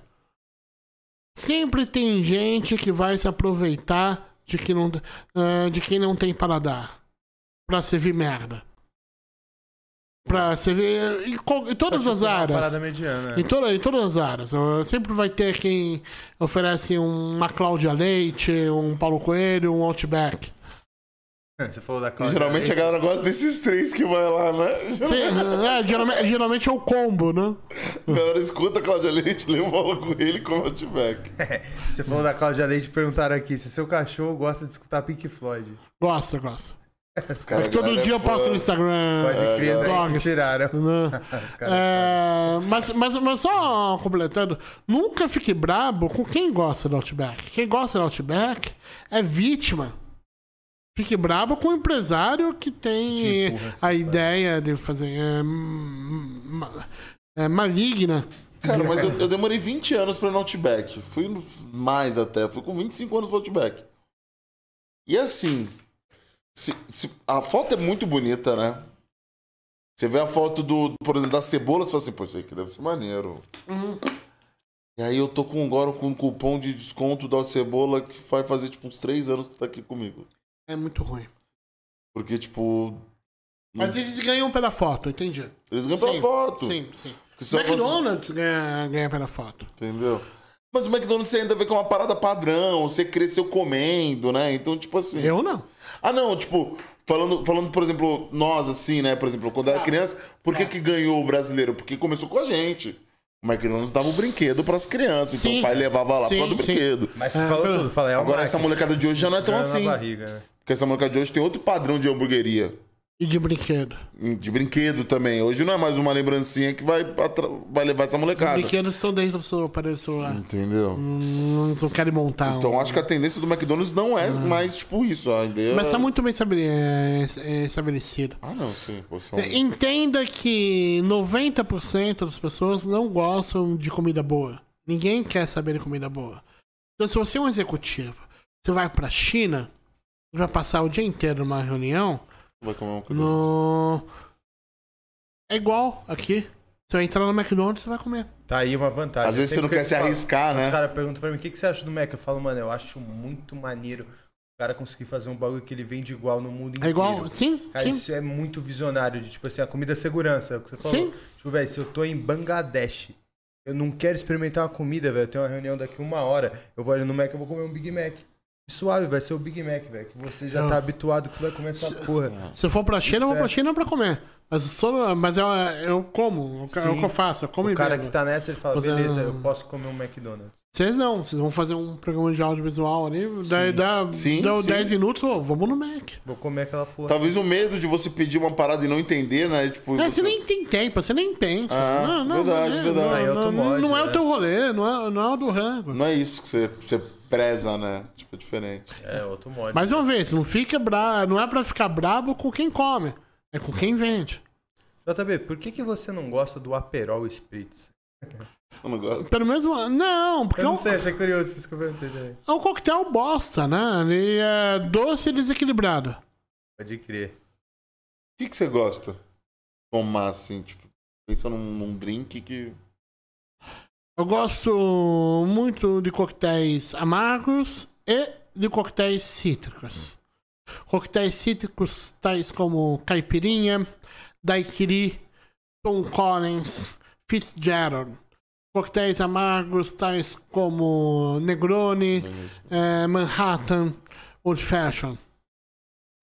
Sempre tem gente que vai se aproveitar de, que não, ah, de quem não tem paladar. Pra servir merda. Pra servir. Em, qual- em todas as uma áreas. parada mediana. Em, toda, em todas as áreas. Sempre vai ter quem oferece uma Cláudia Leite, um Paulo Coelho, um Outback. Você falou da Cláudia Geralmente a Leite. galera gosta desses três que vai lá, né? Sim, é, geralmente, geralmente é o combo, né? A galera escuta a Cláudia Leite, leva bola com ele e come Outback. Você falou da Cláudia Leite perguntaram aqui se seu cachorro gosta de escutar Pink Floyd. Gosta, gosta. Os Cara, É que todo dia é eu posto no Instagram. Pode É, crer, daí que dogs. tiraram. né? É, mas, mas, mas só completando, nunca fique brabo com quem gosta do Outback. Quem gosta do Outback é vítima. Fique brabo com o empresário que tem Que te empurra, a assim, ideia de fazer. É, é, maligna. Cara, mas eu, eu demorei 20 anos pra ir no Outback. Fui mais até. Fui com 25 anos pro Outback. E assim, se- se- a foto é muito bonita, né? Você vê a foto do, por exemplo, da cebola, você fala assim, pô, isso aqui deve ser maneiro. E aí eu tô com agora com um cupom de desconto da cebola que vai fazer tipo uns 3 anos que tá aqui comigo. É muito ruim. Porque, tipo. não- Mas eles ganham pela foto, entendi. eles ganham pela sim, foto. Sim, sim. Só você- McDonald's ganha, ganha pela foto. Entendeu? Mas o McDonald's você ainda vê que é uma parada padrão, você cresceu comendo, né? Então, tipo assim. Eu não. Ah, não, tipo, falando, falando, por exemplo, nós, assim, né? Por exemplo, quando era Ah. criança, por que, que ganhou o brasileiro? Porque começou com a gente. O McDonald's dava o brinquedo pras crianças, então Sim. o pai levava lá Sim, causa do sim. brinquedo. Mas você É, falou pelo- tudo. Falei, é o Agora, essa molecada de hoje já não é tão Grana na assim. barriga, né? Porque essa molecada de hoje tem outro padrão de hamburgueria. E de brinquedo. De brinquedo também. Hoje não é mais uma lembrancinha que vai, vai levar essa Os molecada. brinquedos estão dentro do seu aparelho celular. Entendeu? Hum, não querem montar. um- Então acho que a tendência do McDonald's não é mais tipo isso. A ideia... Mas tá muito bem é, é, estabelecido. Ah, não, sim. Pô, são... É, Entenda que 90% das pessoas não gostam de comida boa. Ninguém quer saber de comida boa. Então, se você é um executivo, você vai pra China, vai passar o dia inteiro numa reunião, Vai comer um McDonald's. no... é igual aqui. Você vai entrar no McDonald's e vai comer. Tá aí uma vantagem. Às vezes você não quer que se arriscar, Os né? caras perguntam pra mim, o que, que você acha do Mac? Eu falo, mano, eu acho muito maneiro o cara conseguir fazer um bagulho que ele vende igual no mundo inteiro. É igual? Sim, Cara, sim. isso é muito visionário, de tipo assim, a comida é segurança, é o que você falou. Sim. Tipo, velho, se eu tô em Bangladesh, eu não quero experimentar uma comida, velho, eu tenho uma reunião daqui uma hora, eu vou ali no Mac, eu vou comer um Big Mac. Suave, vai ser o Big Mac, velho. Que você já tá habituado que você vai comer essa porra. Se eu for pra China, eu vou pra China pra comer. Mas, só, mas eu, eu como, é o que eu faço, eu como O e cara bebo. que tá nessa, ele fala, é. beleza, eu posso comer um McDonald's. Vocês não, vocês vão fazer um programa de audiovisual ali, daí dá, Sim, dá sim. 10 minutos, ô, vamos no Mac. Vou comer aquela porra. Talvez o medo de você pedir uma parada e não entender, né? Tipo, É, você- você nem tem tempo, você nem pensa. Ah, não, não, verdade, não, verdade. Não, é outro não, mod, não é o teu rolê, não é, não é o do rango. Não é isso que você, você preza, né? Tipo, é diferente. É, outro mod. Mais uma vez, não fica bra... não é pra ficar brabo com quem come, é com quem vende. JB, por que, que você não gosta do Aperol Spritz? Você não gosta? Pelo mesmo. Não, porque Eu é não um, sei, achei curioso, por isso que eu perguntei também. é um coquetel bosta, né? Ele é doce e desequilibrado. Pode crer. O que, que você gosta? Tomar assim, tipo, pensa num, num drink que. Eu gosto muito de coquetéis amargos e de coquetéis cítricos. Coquetéis cítricos tais como caipirinha, daiquiri, Tom Collins, Fitzgerald. Coquetéis amargos tais como Negroni, eh, Manhattan, Old Fashion.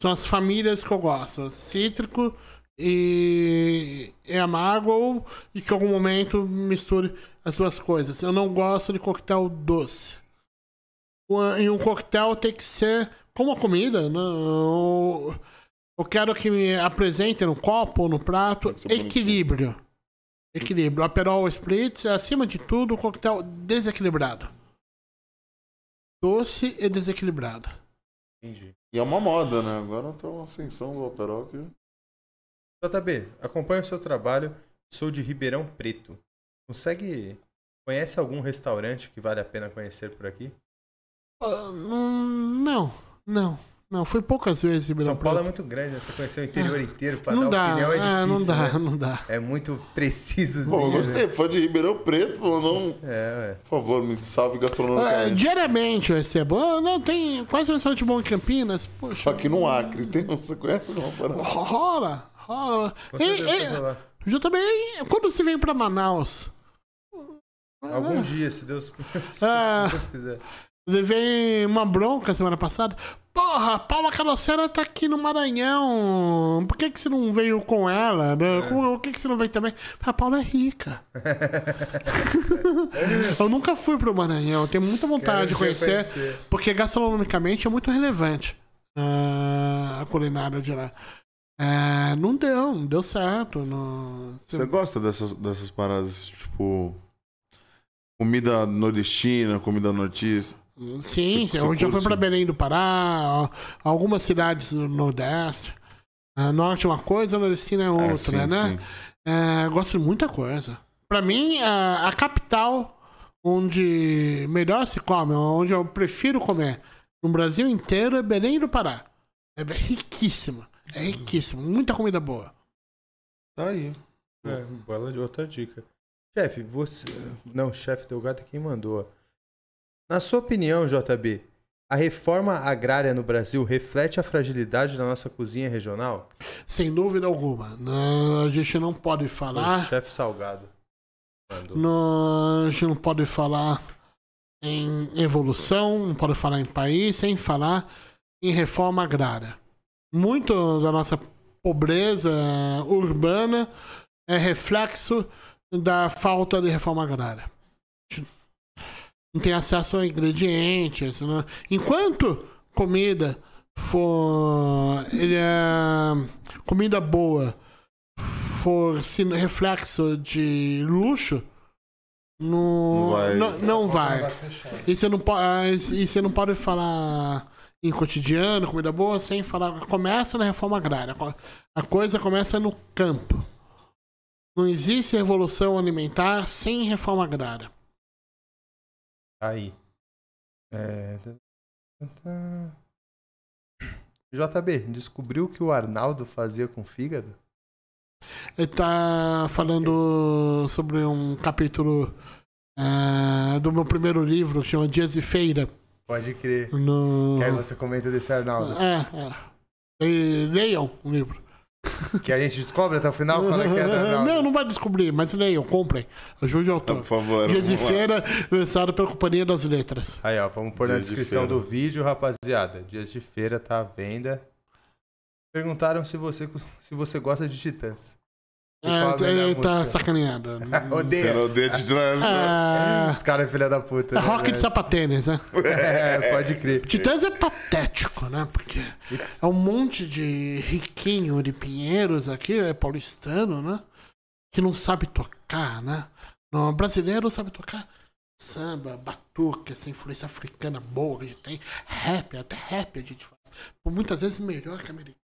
São as famílias que eu gosto. Cítrico e, e amargo ou e que em algum momento misture as duas coisas. Eu não gosto de coquetel doce. E um coquetel tem que ser como a comida. Né? Eu, quero que me apresentem no copo ou no prato que ser bonitinho. equilíbrio. Equilíbrio. Aperol Spritz é, acima de tudo, um coquetel desequilibrado. Doce e desequilibrado. Entendi. E é uma moda, né? Agora tá uma ascensão do Aperol que. JB, acompanho o seu trabalho. Sou de Ribeirão Preto. Consegue. Conhece algum restaurante que vale a pena conhecer por aqui? Hum, Não, não, não. Fui poucas vezes em Ribeirão São Paulo é Preto. muito grande, né? Você conhecer o interior inteiro pra Não dar dá, opinião é é, difícil. não dá, né? não dá. É muito preciso. Bom, eu gostei. Fã de Ribeirão Preto, pô, não. É, Por favor, me salve Ah, gastronomicamente. diariamente eu recebo. Ah, não, tem quase um restaurante bom em Campinas. Poxa. Aqui no Acre, tem, você conhece alguma parada? Rola, rola. Ei, ei, eu. JB, quando você vem pra Manaus? Algum dia, se Deus, se Ah. Deus quiser. Levei uma bronca semana passada. Porra, Paula Carocera tá aqui no Maranhão. Por que, que você não veio com ela? né? É. Por que, que você não veio também? A Paula é rica. eu nunca fui pro Maranhão. Tenho muita vontade de Quero dia conhecer, conhecer. porque gastronomicamente é muito relevante ah, a culinária de lá. É, não deu, não deu certo. Não... Você gosta dessas, dessas paradas, tipo. Comida nordestina, comida nortista? Sim, Você- sim. você Eu já fui pra Belém do Pará, algumas cidades do Nordeste. Ah, norte é uma coisa, Nordestina é outra, É, sim, né? sim. É, gosto de muita coisa. Pra mim, a, a capital onde melhor se come, onde eu prefiro comer no Brasil inteiro é Belém do Pará. É riquíssima. É riquíssima. Muita comida boa. Tá aí. É, bola de outra dica. Chefe, você. Não, chefe Delgado é quem mandou. Na sua opinião, JB, a reforma agrária no Brasil reflete a fragilidade da nossa cozinha regional? Sem dúvida alguma. Não, a gente não pode falar. chefe Salgado. Não, a gente não pode falar em evolução, não pode falar em país, sem falar em reforma agrária. Muito da nossa pobreza urbana é reflexo da falta de reforma agrária. Não tem acesso a ingredientes. né? Enquanto comida for ele é comida boa for reflexo de luxo, não, Não vai. não, não vai. fechar. E você não, po- ah, e você não pode falar em cotidiano, comida boa, sem falar. Começa na reforma agrária. A coisa começa no campo. Não existe revolução alimentar sem reforma agrária. Aí. É... JB, descobriu o que o Arnaldo fazia com fígado? Ele tá falando sobre um capítulo ah, do meu primeiro livro, que chama Dias de Feira. Pode crer. No... Que aí você comenta desse Arnaldo. É, é. E leiam o livro. Que a gente descobre até o final qual é que é da Não, não vai descobrir, mas leiam, comprem. Ajude o autor. Por favor. Dias de feira, lançado pela Companhia das Letras. Aí, ó, vamos pôr na Dias de descrição feira. do vídeo, rapaziada. Dias de feira tá à venda. Perguntaram se você, se você gosta de Titãs. É, melhor ele tá música? sacaneando. Odeio. Você não odeia de trans. Ah, Os caras é filha da puta. é né, rock de velho? sapatênis, né? É, pode crer. Titãs é patético, né? Porque é um monte de riquinho de Pinheiros aqui, é paulistano, né? Que não sabe tocar, né? No brasileiro sabe tocar samba, batuque, essa influência africana boa que a gente tem. Rap, até rap a gente faz. Por muitas vezes melhor que americano.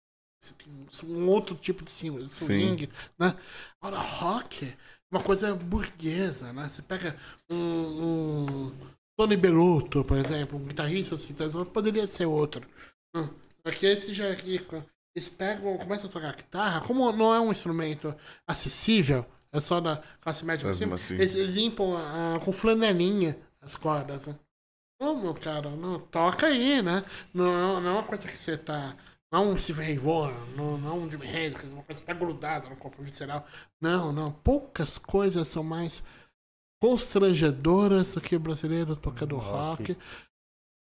Você tem um outro tipo de swing, swing né? Agora, rock é uma coisa burguesa, né? Você pega um, um Tony Belotto, por exemplo, um guitarrista assim, então, poderia ser outro. Hum, Aqui esse já é rico. Eles pegam, começam a tocar guitarra, como não é um instrumento acessível, é só da classe média Mesmo cima, assim. eles, eles limpam ah, com flanelinha as cordas. Né? Meu cara, não, toca aí, né? Não, não é uma coisa que você tá. Não é um Steve Ray Vaughan, não, não é um Jimi Hendrix, uma coisa que tá grudada no corpo visceral. Não, não. Poucas coisas são mais constrangedoras do que o brasileiro tocando Rock. rock.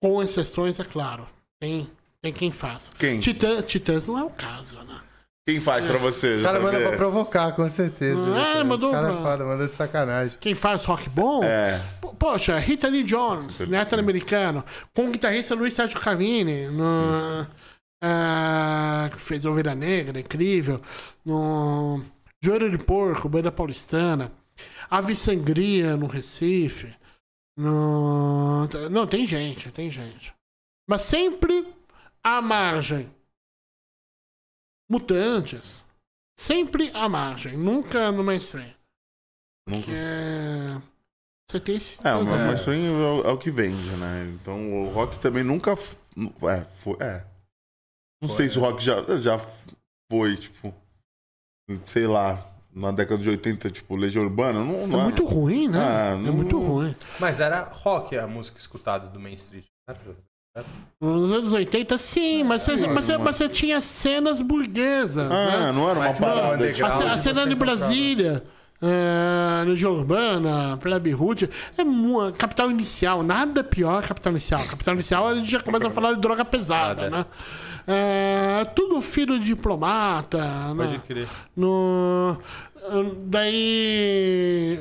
Com exceções, é claro. Tem, tem quem faça. Quem? Titã, Titãs não é o caso, né? Quem faz pra você? Os caras mandam pra provocar, com certeza. Ah, né, cara? mandou Os caras foda, mandou de sacanagem. Quem faz rock bom? É. Po- Poxa, Rita Lee Jones, Sim. norte-americano, com o guitarrista Luiz Sérgio Cavini, no, ah, que fez Ovelha Negra, incrível, no Joelho de Porco, Banda Paulistana, Ave Sangria no Recife, no, não, tem gente, tem gente. Mas sempre à margem. Mutantes. Sempre à margem, nunca no mainstream. Nunca. É... Você tem esse. É, mas É. mas swing é, o- é o que vende, né? Então o rock também nunca. É, foi. É. Não Foi, sei se o né? rock já, já foi, tipo. Sei lá, na década de 80, tipo, Legião Urbana. Não, É não muito ruim, né? Ah, É não- muito ruim. Mas era rock a música escutada do Main Street. Nos anos 80, sim, mas você, mas você, mas você tinha cenas burguesas. Ah, né? não era uma Mas não, parada. tipo, A, a cena de encontrava. Brasília, é, Legião Urbana, Plebe Rude, é mu- Capital Inicial, nada pior que Capital Inicial. Capital Inicial a gente já começa a falar de droga pesada, Nada. né? É, tudo filho de diplomata. né? Pode crer. No, daí.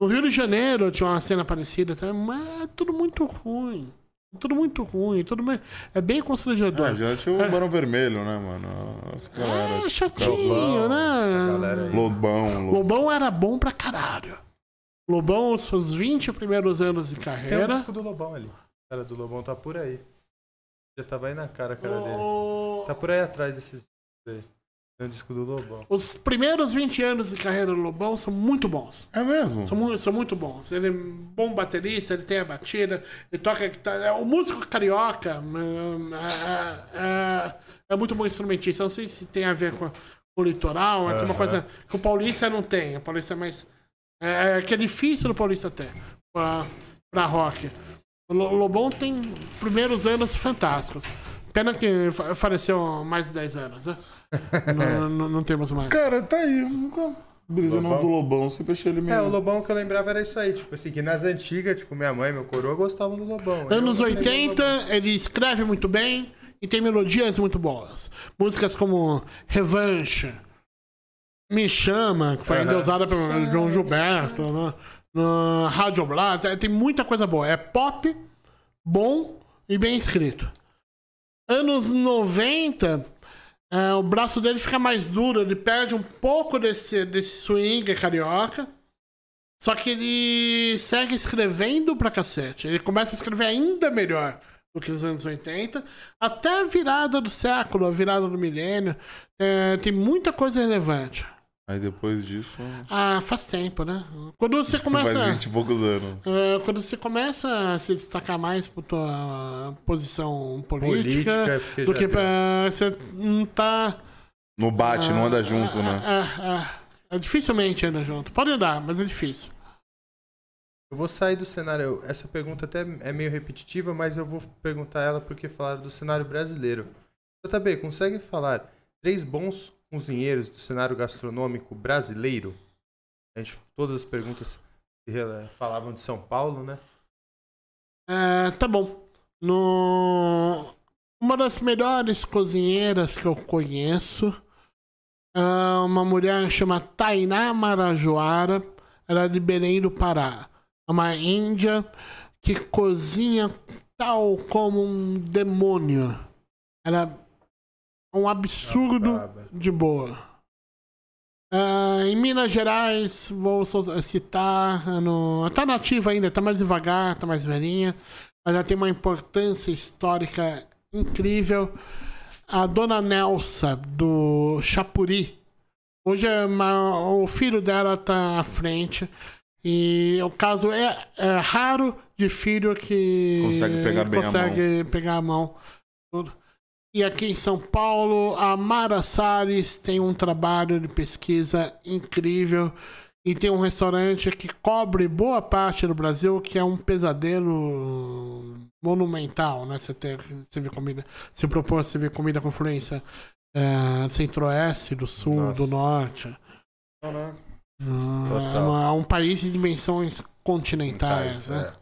No Rio de Janeiro tinha uma cena parecida também, mas é tudo muito ruim. Tudo muito ruim, tudo bem, é bem constrangedor. É, já tinha o Barão Vermelho, né, mano? As galera, É chatinho, Lobão, essa galera né? aí. Lobão, Lobão. Lobão era bom pra caralho. Lobão, os seus 20 primeiros anos de Tem um carreira. disco do Lobão ali. O cara do Lobão tá por aí. Já tava aí na cara a cara dele. Tá por aí atrás desses discos aí. Um disco do Lobão. Os primeiros 20 anos de carreira do Lobão são muito bons. É mesmo? São, mu- são muito bons. Ele é um bom baterista, ele tem a batida, ele toca guitarra. É, O músico carioca hum, é, é- é muito bom instrumentista. Não sei se tem a ver com, com o litoral, é uma Aham. coisa que o paulista não tem. O paulista é mais. É, que é difícil do paulista ter pra, pra rock. O Lo- Lobão tem primeiros anos fantásticos. Pena que fa- faleceu há mais de 10 anos, né? não, não, não temos mais. Cara, tá aí. Nunca brisei não do Lobão. Sempre achei ele meio... É, o Lobão que eu lembrava era isso aí. Tipo assim, que nas antigas, tipo, minha mãe, meu coroa gostavam do Lobão. Anos não peguei o 80, Lobão. ele escreve muito bem e tem melodias muito boas. Músicas como Revanche, Me Chama, que foi Aham. endeusada pelo João Gilberto, né? No Rádio Blá, tem- tem muita coisa boa. É pop, bom e bem escrito. Anos 90, é, o braço dele fica mais duro, ele perde um pouco desse, desse swing carioca. Só que ele segue escrevendo pra cacete. Ele começa a escrever ainda melhor do que nos anos 80. Até a virada do século, a virada do milênio. é, tem muita coisa relevante. Aí depois disso... Ah, faz tempo, né? Quando você Faz começa. 20 e poucos anos. é, quando você começa a se destacar mais por tua posição política, Política, é porque do que pra, você não tá. No bate, não anda junto, ah, né? ah, ah, ah, dificilmente anda junto. Pode andar, mas é difícil. Eu vou sair do cenário. Essa pergunta até é meio repetitiva, mas eu vou perguntar ela porque falaram do cenário brasileiro. JB, consegue falar três bons cozinheiros do cenário gastronômico brasileiro? A gente, todas as perguntas falavam de São Paulo, né? É, tá bom. No... Uma das melhores cozinheiras que eu conheço é uma mulher chamada Tainá Marajoara. Ela é de Belém do Pará. É uma índia que cozinha tal como um demônio. Ela um absurdo de boa. Uh, em Minas Gerais, vou citar. No... Tá nativa ainda, tá mais devagar, tá mais velhinha. Mas ela tem uma importância histórica incrível. A dona Nelsa, do Chapuri. Hoje é uma... o filho dela tá à frente. E o caso é, é raro de filho que consegue pegar bem consegue a mão. pegar a mão. E aqui em São Paulo, a Mara Salles tem um trabalho de pesquisa incrível. E tem um restaurante que cobre boa parte do Brasil, que é um pesadelo monumental, né? Você, ter, você vê comida, se propôs você ver comida com influência é, do centro-oeste, do sul, Nossa. do norte. Caraca. Uh, é um país de dimensões continentais. Né? É.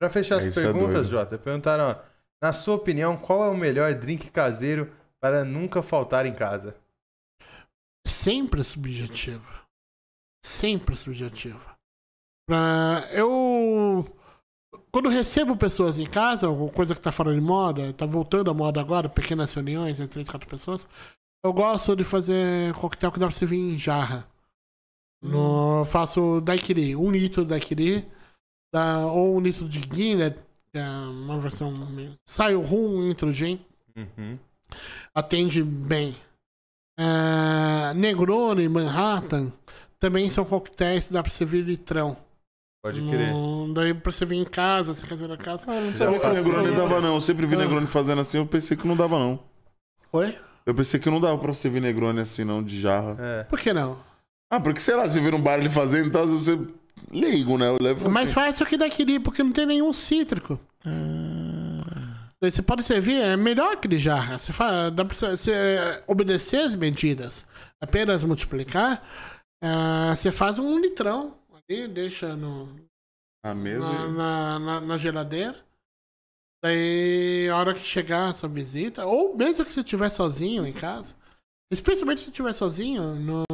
Para fechar as é perguntas, é Jota, perguntaram: ó, na sua opinião, qual é o melhor drink caseiro para nunca faltar em casa? Sempre subjetivo. Sempre subjetivo. Uh, eu. Quando recebo pessoas em casa, ou coisa que tá fora de moda, tá voltando à moda agora, pequenas reuniões entre três, quatro pessoas, eu gosto de fazer coquetel que dá pra servir em jarra. No, faço daiquiri, um litro de daiquiri, da, ou um litro de Guinness, é uma versão. Sai o rum, um litro de gin. Uhum. Atende bem. É, Negroni, Manhattan, também são coquetéis que dá pra servir litrão. Pode crer. No, daí pra você vir em casa, você fazer na casa. Ah, não sabia que o Negroni dava, não. Eu sempre vi ah. Negroni fazendo assim, eu pensei que não dava, não. Oi? Eu pensei que não dava pra você vir Negroni assim, não, de jarra. É. Por que não? Ah, porque sei lá, você vira um bar ele fazendo, então você. Leigo, né? Eu levo é mais assim. fácil que daquele, porque não tem nenhum cítrico. Ah. Você pode servir, é melhor que de jarra. Você, faz, dá pra você obedecer as medidas, apenas multiplicar. Uh, você faz um litrão ali, deixa no, a mesa na, na, na, na, geladeira. Daí, a hora que chegar a sua visita, ou mesmo que você estiver sozinho em casa, especialmente se estiver sozinho, no,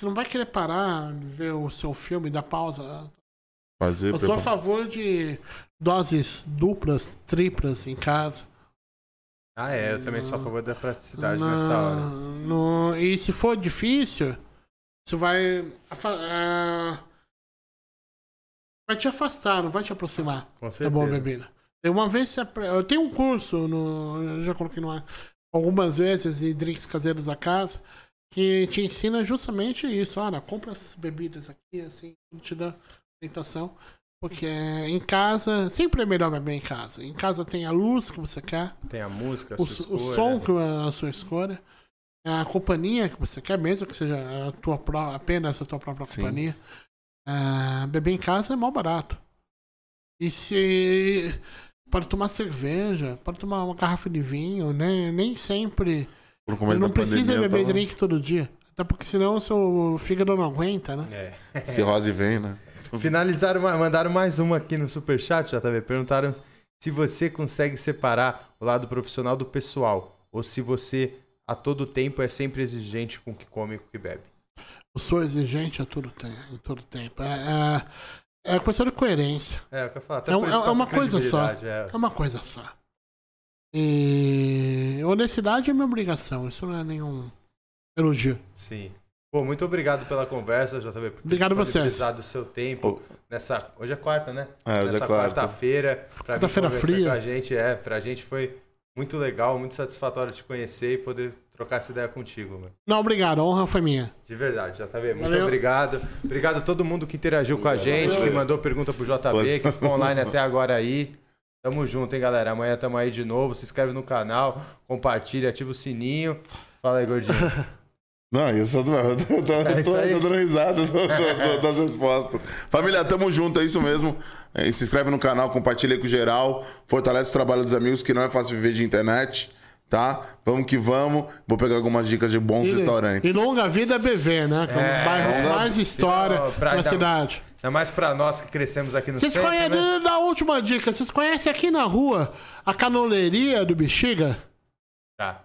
você não vai querer parar, ver o seu filme, dar pausa. Fazer, eu sou a favor de doses duplas, triplas em casa. Ah, é, eu também sou a favor da praticidade na, nessa hora. No, e se for difícil, isso vai. Uh, vai te afastar, não vai te aproximar Com certeza. da boa bebida. Uma vez eu tenho um curso no. Eu já coloquei no ar algumas vezes de drinks caseiros a casa que te ensina justamente isso. Olha, compra as bebidas aqui, assim, te dá orientação. Porque em casa, sempre é melhor beber em casa. Em casa tem a luz que você quer. Tem a música, a o, sua o som que é a sua escolha. A companhia que você quer, mesmo que seja a tua pró apenas a tua própria Sim. companhia. Uh, beber em casa é mal barato. E se. Pode tomar cerveja, pode tomar uma garrafa de vinho, né? Nem sempre não precisa beber tava... drink todo dia. Até porque senão o seu fígado não aguenta, né? É. Cirrose vem, né? Finalizaram, mandaram mais uma aqui no superchat, já tá vendo? Perguntaram se você consegue separar o lado profissional do pessoal. Ou se você, a todo tempo, é sempre exigente com o que come e com o que bebe. Eu sou exigente a todo tempo. Em todo tempo. É, é, é questão de coerência. É, eu quero falar. Até é, é, é uma coisa só. É. é uma coisa só. E honestidade é minha obrigação, isso não é nenhum elogio. Sim. Pô, muito obrigado pela conversa, JB. Por obrigado a vocês. o seu tempo nessa. Hoje é quarta, né? É, nessa é quarta-feira. Quarta-feira fria. Com a gente, é. Pra gente foi muito legal, muito satisfatório te conhecer e poder trocar essa ideia contigo, mano. Não, obrigado. A honra foi minha. De verdade, JB. Muito Valeu. obrigado. Obrigado a todo mundo que interagiu com a gente, Valeu. que mandou pergunta pro JB, que ficou online até agora aí. Tamo junto, hein, galera. Amanhã tamo aí de novo. Se inscreve no canal, compartilha, ativa o sininho. Fala aí, gordinho. Não, eu só tô, tô, tô, é tô, tô dando risada das respostas. Família, tamo junto, é isso mesmo. É, se inscreve no canal, compartilha aí com geral. Fortalece o trabalho dos amigos, que não é fácil viver de internet. tá? Vamos que vamos. Vou pegar algumas dicas de bons E, restaurantes. e longa vida BV, né? Que é um dos É, bairros longa- mais história da cidade. É mais pra nós que crescemos aqui no Vocês centro, conhecem, né? da última dica, vocês conhecem aqui na rua a canoleria do Bexiga? Tá.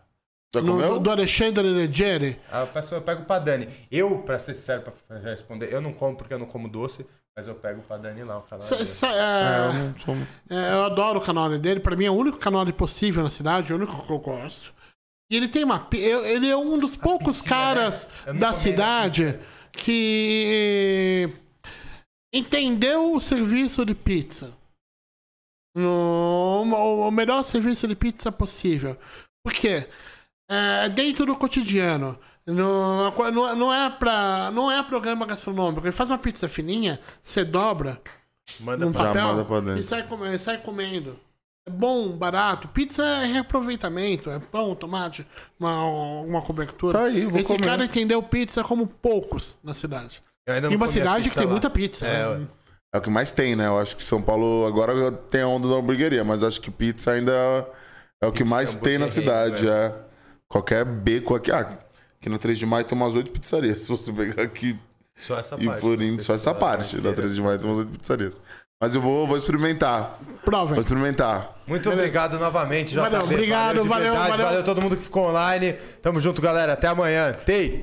Já No- comeu? do Alexandre Leggeri? Ah, Eu, peço, eu pego pra Dani. Eu, pra ser sincero, pra responder, eu não como porque eu não como doce, mas eu pego pra Dani lá o canal. Dele. É, é, eu é, eu adoro o canal dele, pra mim é o único canal possível na cidade, o único que eu gosto. E ele tem uma. Ele é um dos poucos pizzinha, caras né? Da cidade que entendeu o serviço de pizza. No, o, o melhor serviço de pizza possível. Por quê? É, dentro do cotidiano. No, não, não, é pra, não é programa gastronômico. Ele faz uma pizza fininha, você dobra Manda num pra papel manda pra dentro. e sai, come- sai comendo. É bom, barato. Pizza é reaproveitamento. É pão, tomate, uma, uma cobertura. Tá aí, vou Esse comer. cara entendeu pizza como poucos na cidade. Eu ainda E não uma cidade que pizza tem lá. muita pizza. É, né? É o que mais tem, né? Eu acho que São Paulo agora tem a onda da hamburgueria, mas acho que pizza ainda é o que Pizza mais é tem na cidade. É. Qualquer beco aqui. Ah, aqui na 3 de maio tem umas oito pizzarias. Se você pegar aqui Só essa e parte. for indo, só essa parte. Da 3 de maio tem umas oito pizzarias. Mas eu vou, vou experimentar. Provem. Vou experimentar. Muito Beleza. obrigado novamente, JB. Valeu, obrigado, valeu, verdade, valeu. valeu todo mundo que ficou online. Tamo junto, galera. Até amanhã. Tei!